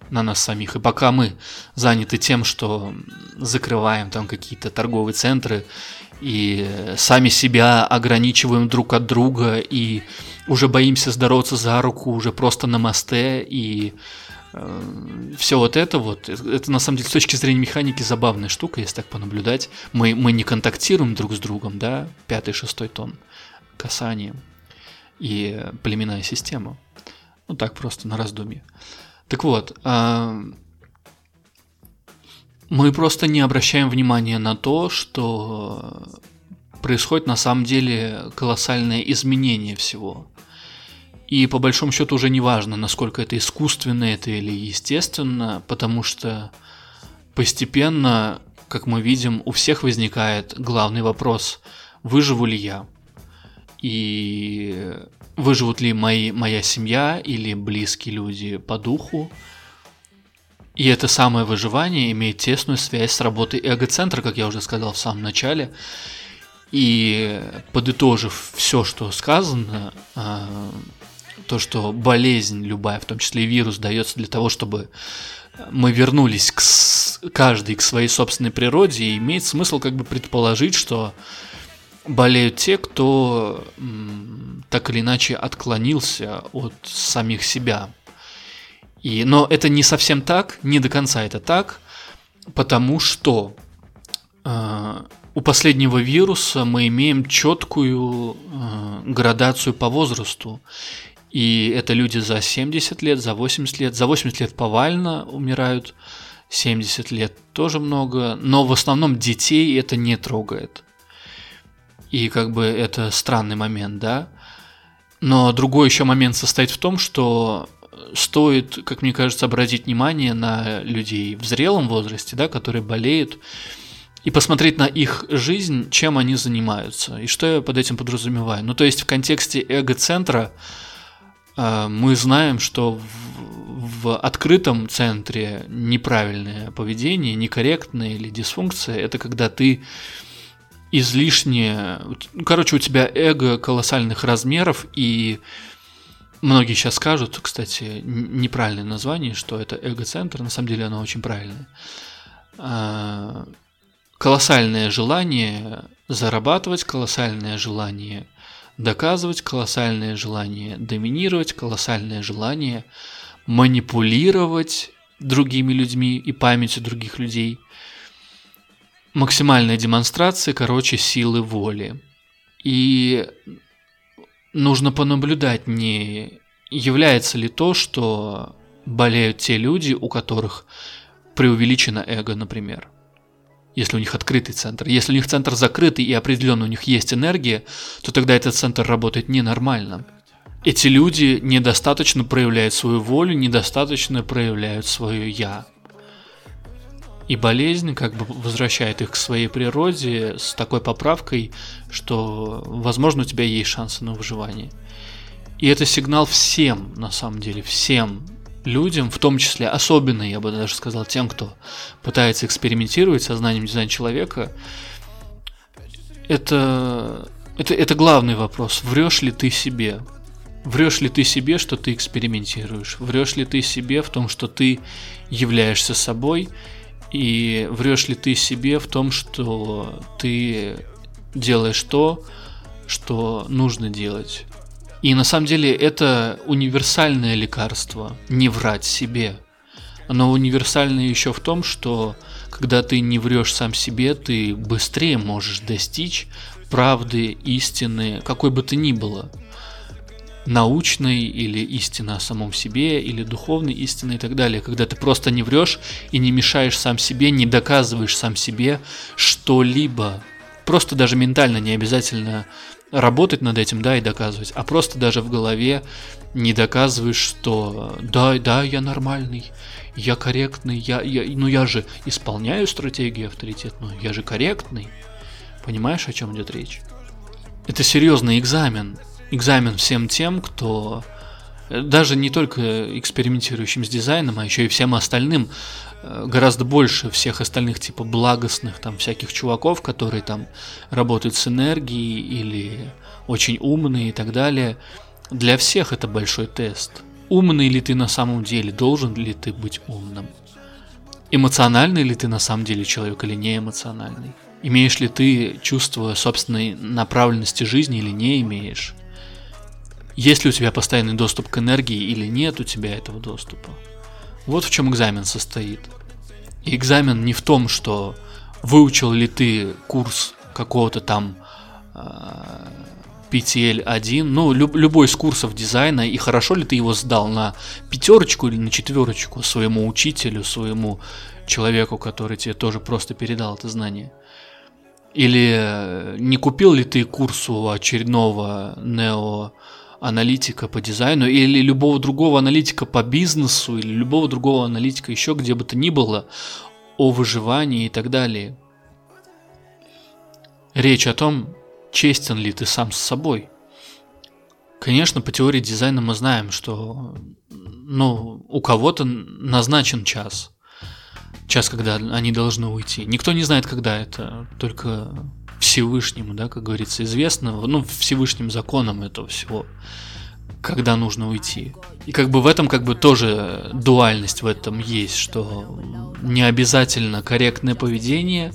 на нас самих. И пока мы заняты тем, что закрываем там какие-то торговые центры и сами себя ограничиваем друг от друга и уже боимся здороваться за руку уже просто на мосте и Э, все вот это вот, это на самом деле с точки зрения механики забавная штука, если так понаблюдать. Мы, мы не контактируем друг с другом, да, пятый, шестой тон касанием и племенная система. Ну так просто на раздумье. Так вот, а, мы просто не обращаем внимания на то, что происходит на самом деле колоссальное изменение всего. И по большому счету уже не важно, насколько это искусственно это или естественно, потому что постепенно как мы видим, у всех возникает главный вопрос, выживу ли я? И выживут ли мои, моя семья или близкие люди по духу? И это самое выживание имеет тесную связь с работой эго-центра, как я уже сказал в самом начале. И подытожив все, что сказано, а, то, что болезнь любая, в том числе и вирус, дается для того, чтобы мы вернулись к каждый к своей собственной природе, и имеет смысл как бы предположить, что болеют те, кто так или иначе отклонился от самих себя. И, но это не совсем так, не до конца это так, потому что э, у последнего вируса мы имеем четкую э, градацию по возрасту. И это люди за 70 лет, за 80 лет. За 80 лет повально умирают, 70 лет тоже много, но в основном детей это не трогает. И как бы это странный момент, да. Но другой еще момент состоит в том, что стоит, как мне кажется, обратить внимание на людей в зрелом возрасте, да, которые болеют, и посмотреть на их жизнь, чем они занимаются. И что я под этим подразумеваю? Ну, то есть в контексте эго-центра э, мы знаем, что в, в открытом центре неправильное поведение, некорректное или дисфункция – это когда ты излишне... Короче, у тебя эго колоссальных размеров, и многие сейчас скажут, кстати, неправильное название, что это эго-центр, на самом деле оно очень правильное. А, колоссальное желание зарабатывать, колоссальное желание доказывать, колоссальное желание доминировать, колоссальное желание манипулировать другими людьми и памятью других людей – максимальная демонстрация, короче, силы воли. И нужно понаблюдать, не является ли то, что болеют те люди, у которых преувеличено эго, например. Если у них открытый центр. Если у них центр закрытый и определенно у них есть энергия, то тогда этот центр работает ненормально. Эти люди недостаточно проявляют свою волю, недостаточно проявляют свое «я». И болезнь как бы возвращает их к своей природе с такой поправкой, что, возможно, у тебя есть шансы на выживание. И это сигнал всем, на самом деле, всем людям, в том числе, особенно, я бы даже сказал, тем, кто пытается экспериментировать с сознанием дизайна человека, это, это, это главный вопрос. Врешь ли ты себе? Врешь ли ты себе, что ты экспериментируешь? Врешь ли ты себе в том, что ты являешься собой – и врешь ли ты себе в том, что ты делаешь то, что нужно делать. И на самом деле это универсальное лекарство, не врать себе. Оно универсальное еще в том, что когда ты не врешь сам себе, ты быстрее можешь достичь правды, истины, какой бы то ни было научной или истина о самом себе, или духовной истины и так далее, когда ты просто не врешь и не мешаешь сам себе, не доказываешь сам себе что-либо. Просто даже ментально не обязательно работать над этим, да, и доказывать, а просто даже в голове не доказываешь, что да, да, я нормальный, я корректный, я, я, ну я же исполняю стратегию авторитетную, я же корректный. Понимаешь, о чем идет речь? Это серьезный экзамен, экзамен всем тем, кто э, даже не только экспериментирующим с дизайном, а еще и всем остальным, э, гораздо больше всех остальных типа благостных там всяких чуваков, которые там работают с энергией или очень умные и так далее. Для всех это большой тест. Умный ли ты на самом деле? Должен ли ты быть умным? Эмоциональный ли ты на самом деле человек или не эмоциональный? Имеешь ли ты чувство собственной направленности жизни или не имеешь? Есть ли у тебя постоянный доступ к энергии или нет у тебя этого доступа. Вот в чем экзамен состоит. И экзамен не в том, что выучил ли ты курс какого-то там э, PTL1, ну, люб, любой из курсов дизайна, и хорошо ли ты его сдал на пятерочку или на четверочку своему учителю, своему человеку, который тебе тоже просто передал это знание. Или не купил ли ты курсу очередного нео аналитика по дизайну или любого другого аналитика по бизнесу или любого другого аналитика еще где бы то ни было, о выживании и так далее. Речь о том, честен ли ты сам с собой. Конечно, по теории дизайна мы знаем, что ну, у кого-то назначен час. Час, когда они должны уйти. Никто не знает, когда это. Только Всевышнему, да, как говорится, известно, ну, Всевышним законом этого всего, когда нужно уйти. И как бы в этом как бы тоже дуальность в этом есть, что не обязательно корректное поведение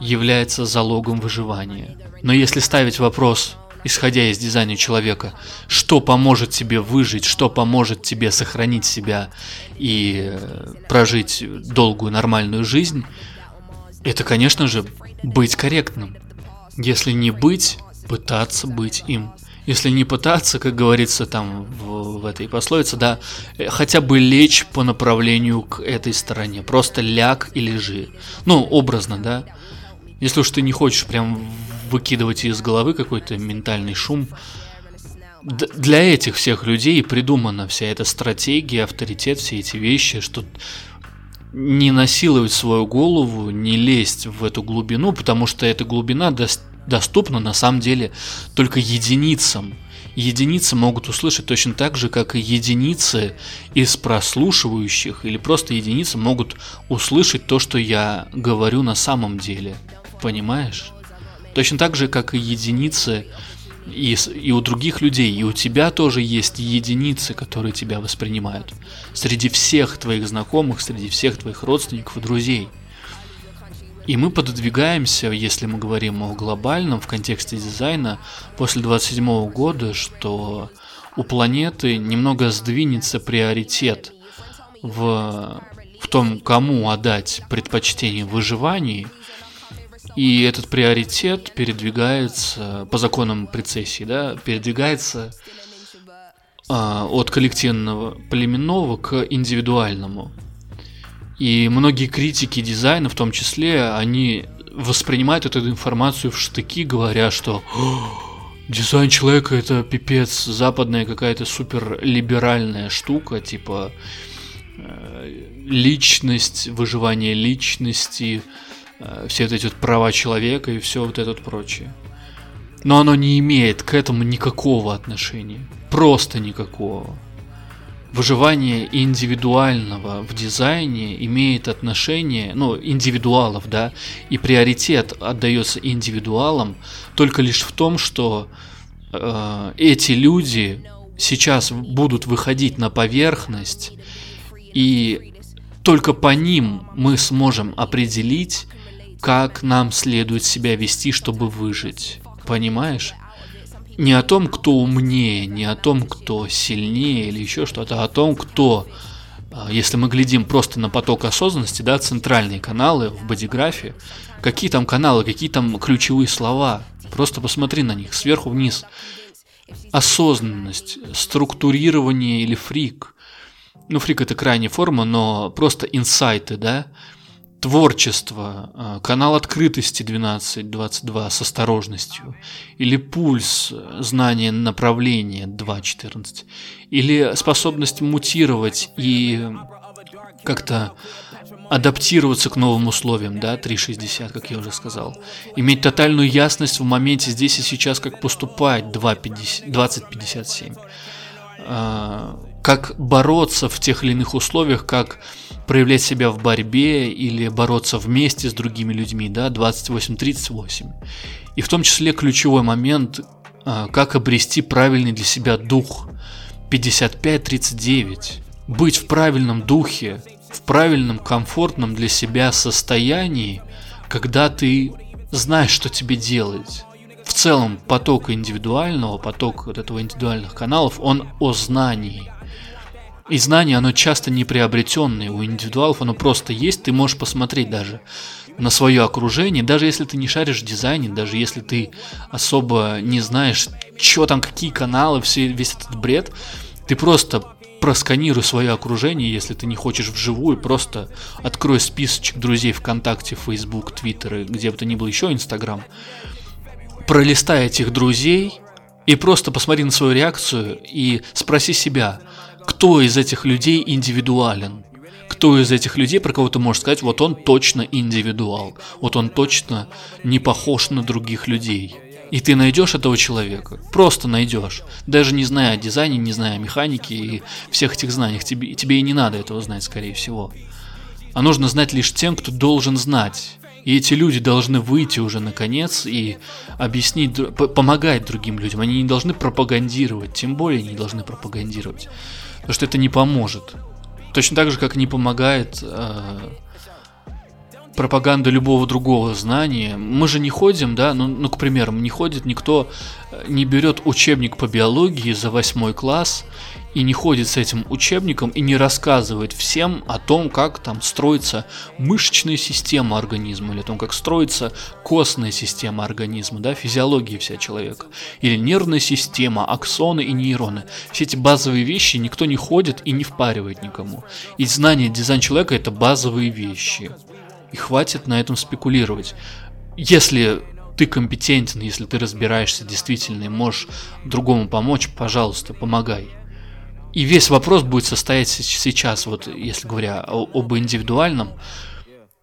является залогом выживания. Но если ставить вопрос, исходя из дизайна человека, что поможет тебе выжить, что поможет тебе сохранить себя и э, прожить долгую нормальную жизнь, это, конечно же, быть корректным. Если не быть, пытаться быть им. Если не пытаться, как говорится там в, в этой пословице, да, э, хотя бы лечь по направлению к этой стороне. Просто ляг и лежи. Ну, образно, да. Если уж ты не хочешь прям выкидывать из головы какой-то ментальный шум, для этих всех людей придумана вся эта стратегия, авторитет, все эти вещи, что не насиловать свою голову, не лезть в эту глубину, потому что эта глубина доступна на самом деле только единицам. Единицы могут услышать точно так же, как и единицы из прослушивающих, или просто единицы могут услышать то, что я говорю на самом деле. Понимаешь? Точно так же, как и единицы и, и у других людей, и у тебя тоже есть единицы, которые тебя воспринимают. Среди всех твоих знакомых, среди всех твоих родственников друзей. И мы пододвигаемся, если мы говорим о глобальном в контексте дизайна, после 27 года, что у планеты немного сдвинется приоритет в, в том, кому отдать предпочтение в выживании – и этот приоритет передвигается по законам прецессии, да, передвигается а, от коллективного племенного к индивидуальному. И многие критики дизайна, в том числе, они воспринимают эту информацию в штыки, говоря, что дизайн человека это пипец, западная какая-то супер либеральная штука, типа э, личность, выживание личности, Э, все эти вот права человека и все вот это вот прочее. Но оно не имеет к этому никакого отношения. Просто никакого. Выживание индивидуального в дизайне имеет отношение, ну, индивидуалов, да, и приоритет отдается индивидуалам только лишь в том, что э, эти люди сейчас будут выходить на поверхность, и только по ним мы сможем определить, как нам следует себя вести, чтобы выжить. Понимаешь? Не о том, кто умнее, не о том, кто сильнее или еще что-то, а о том, кто, а, если мы глядим просто на поток осознанности, да, центральные каналы в бодиграфе, какие там каналы, какие там ключевые слова, просто посмотри на них сверху вниз. Осознанность, структурирование или фрик. Ну, фрик это крайняя форма, но просто инсайты, да, творчество, а, канал открытости 12.22 с осторожностью, или пульс, знание направления 2.14, или способность мутировать и как-то адаптироваться к новым условиям, да, 3.60, как я уже сказал. Иметь тотальную ясность в моменте здесь и сейчас, как поступать 20.57 как бороться в тех или иных условиях, как проявлять себя в борьбе или бороться вместе с другими людьми, да, 28-38. И в том числе ключевой момент, а, как обрести правильный для себя дух, 55-39. Быть в правильном духе, в правильном, комфортном для себя состоянии, когда ты знаешь, что тебе делать. В целом поток индивидуального, поток вот этого индивидуальных каналов, он о знании – и знание, оно часто не приобретенное. У индивидуалов оно просто есть, ты можешь посмотреть даже на свое окружение, даже если ты не шаришь в дизайне, даже если ты особо не знаешь, что там, какие каналы, все, весь этот бред, ты просто просканируй свое окружение, если ты не хочешь вживую, просто открой списочек друзей ВКонтакте, Facebook, Твиттер, где бы то ни было еще Инстаграм, пролистай этих друзей и просто посмотри на свою реакцию и спроси себя – кто из этих людей индивидуален, кто из этих людей, про кого ты можешь сказать, вот он точно индивидуал, вот он точно не похож на других людей. И ты найдешь этого человека, просто найдешь, даже не зная о дизайне, не зная о механике и всех этих знаниях, тебе, тебе и не надо этого знать, скорее всего. А нужно знать лишь тем, кто должен знать. И эти люди должны выйти уже наконец и объяснить, помогать другим людям. Они не должны пропагандировать, тем более не должны пропагандировать. Потому что это не поможет. Точно так же, как не помогает э, пропаганда любого другого знания. Мы же не ходим, да, ну, ну, к примеру, не ходит никто, э, не берет учебник по биологии за восьмой класс и не ходит с этим учебником и не рассказывает всем о том, как там строится мышечная система организма, или о том, как строится костная система организма, да, физиология вся человека, или нервная система, аксоны и нейроны. Все эти базовые вещи никто не ходит и не впаривает никому. И знание дизайн человека это базовые вещи и хватит на этом спекулировать. Если ты компетентен, если ты разбираешься действительно и можешь другому помочь, пожалуйста, помогай. И весь вопрос будет состоять сейчас, вот если говоря об индивидуальном,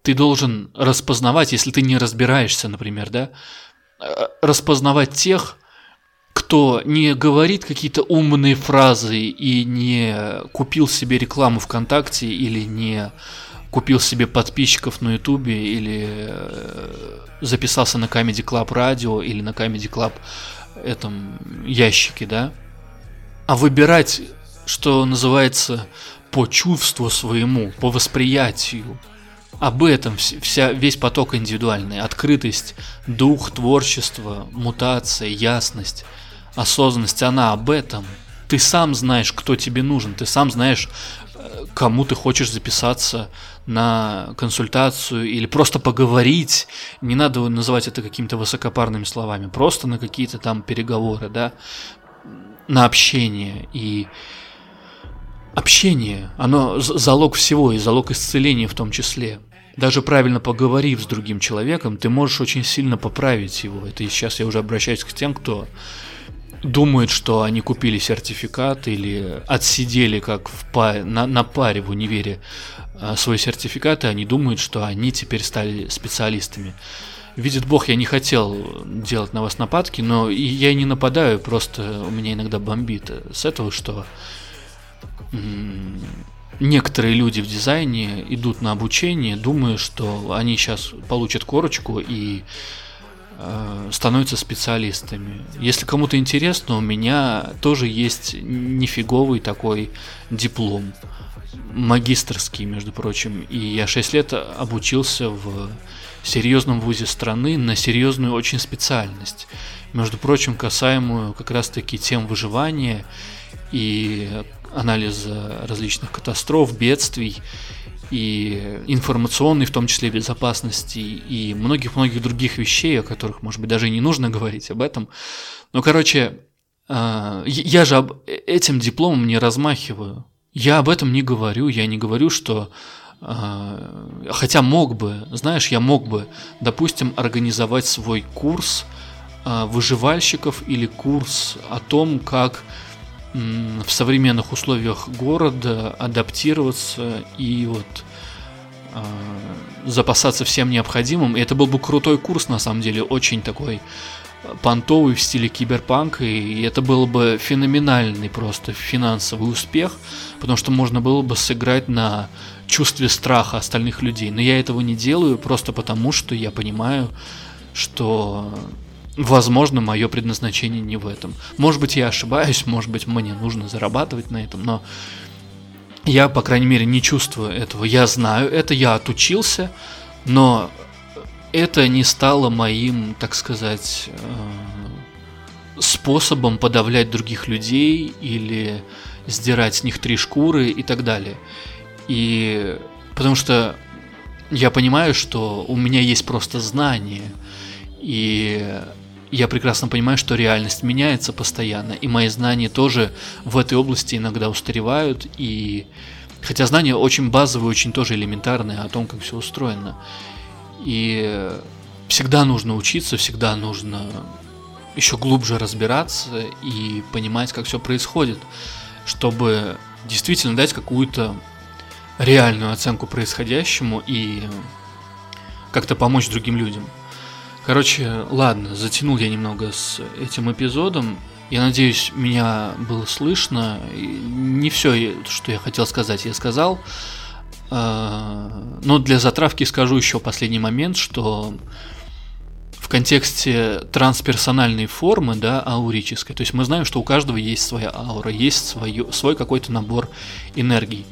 ты должен распознавать, если ты не разбираешься, например, да, э, распознавать тех, кто не говорит какие-то умные фразы и не купил себе рекламу ВКонтакте или не купил себе подписчиков на Ютубе или э, записался на Comedy Club радио или на Comedy Club этом ящике, да, а выбирать, что называется, по чувству своему, по восприятию. Об этом вся, весь поток индивидуальный. Открытость, дух, творчество, мутация, ясность, осознанность, она об этом. Ты сам знаешь, кто тебе нужен, ты сам знаешь, кому ты хочешь записаться на консультацию или просто поговорить. Не надо называть это какими-то высокопарными словами, просто на какие-то там переговоры, да, на общение. И общение, оно залог всего и залог исцеления в том числе. Даже правильно поговорив с другим человеком, ты можешь очень сильно поправить его. Это сейчас я уже обращаюсь к тем, кто думают, что они купили сертификат или отсидели как в па на, на паре в универе а, свой сертификат, и они думают, что они теперь стали специалистами. Видит Бог, я не хотел делать на вас нападки, но я не нападаю, просто у меня иногда бомбит с этого, что некоторые люди в дизайне идут на обучение, думая, что они сейчас получат корочку и Э, становятся специалистами. Если кому-то интересно, у меня тоже есть нифиговый такой диплом, магистрский, между прочим, и я 6 лет обучился в серьезном вузе страны на серьезную очень специальность, между прочим, касаемую как раз-таки тем выживания и анализа различных катастроф, бедствий и информационной, в том числе безопасности, и многих-многих других вещей, о которых, может быть, даже и не нужно говорить об этом. Но, короче, а, я же об этим дипломом не размахиваю. Я об этом не говорю, я не говорю, что а, Хотя мог бы, знаешь, я мог бы, допустим, организовать свой курс выживальщиков или курс о том, как в современных условиях города адаптироваться и вот э, запасаться всем необходимым. И это был бы крутой курс, на самом деле, очень такой понтовый в стиле киберпанк, и это был бы феноменальный просто финансовый успех, потому что можно было бы сыграть на чувстве страха остальных людей. Но я этого не делаю просто потому, что я понимаю, что Возможно, мое предназначение не в этом. Может быть, я ошибаюсь, может быть, мне нужно зарабатывать на этом, но я, по крайней мере, не чувствую этого. Я знаю это, я отучился, но это не стало моим, так сказать, э, способом подавлять других людей или сдирать с них три шкуры и так далее. И потому что я понимаю, что у меня есть просто знания, и я прекрасно понимаю, что реальность меняется постоянно, и мои знания тоже в этой области иногда устаревают, и хотя знания очень базовые, очень тоже элементарные о том, как все устроено. И всегда нужно учиться, всегда нужно еще глубже разбираться и понимать, как все происходит, чтобы действительно дать какую-то реальную оценку происходящему и как-то помочь другим людям. Короче, ладно, затянул я немного с этим эпизодом. Я надеюсь, меня было слышно. Не все, что я хотел сказать, я сказал. А, но для затравки скажу еще последний момент, что в контексте трансперсональной формы, да, аурической, то есть мы знаем, что у каждого есть своя аура, есть свое, свой какой-то набор энергий.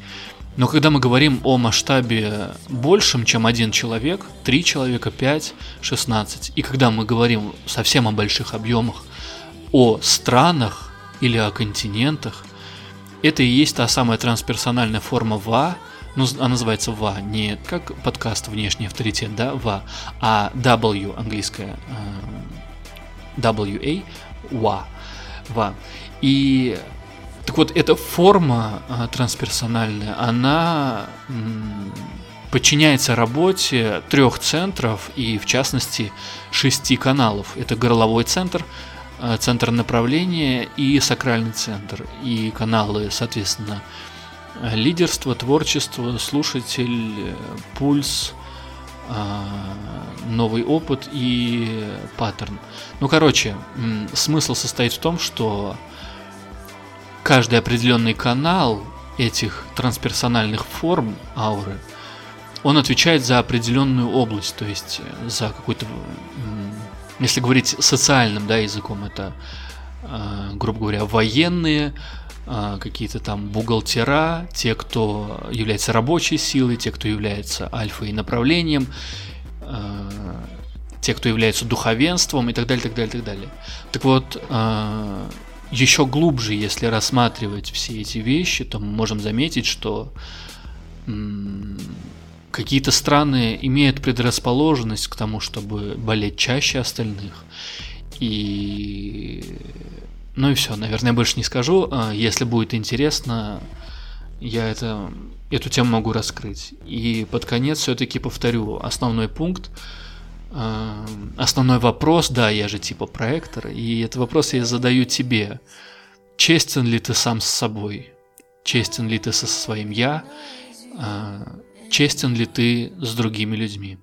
Но когда мы говорим о масштабе большем, чем один человек, три человека, пять, шестнадцать, и когда мы говорим совсем о больших объемах, о странах или о континентах, это и есть та самая трансперсональная форма ВА, ну, она называется ВА, не как подкаст «Внешний авторитет», да, ВА, а W, английская, э, WA, ВА, ВА. И так вот, эта форма а, трансперсональная, она м, подчиняется работе трех центров и, в частности, шести каналов. Это горловой центр, а, центр направления и сакральный центр. И каналы, соответственно, лидерство, творчество, слушатель, пульс, а, новый опыт и паттерн. Ну, короче, смысл состоит в том, что каждый определенный канал этих трансперсональных форм ауры, он отвечает за определенную область, то есть э, за какой-то, если говорить социальным да, языком, это, э, грубо говоря, военные, э, какие-то там бухгалтера, те, кто является рабочей силой, те, кто является альфа и направлением, те, кто является духовенством и так далее, так далее, так далее. Так вот, еще глубже, если рассматривать все эти вещи, то мы можем заметить, что какие-то страны имеют предрасположенность к тому, чтобы болеть чаще остальных. И... Ну и все, наверное, больше не скажу. А, если будет интересно, я это, эту тему могу раскрыть. И под конец все-таки повторю основной пункт – основной вопрос, да, я же типа проектор, и этот вопрос я задаю тебе. Честен ли ты сам с собой? Честен ли ты со своим я? А, честен ли ты с другими людьми?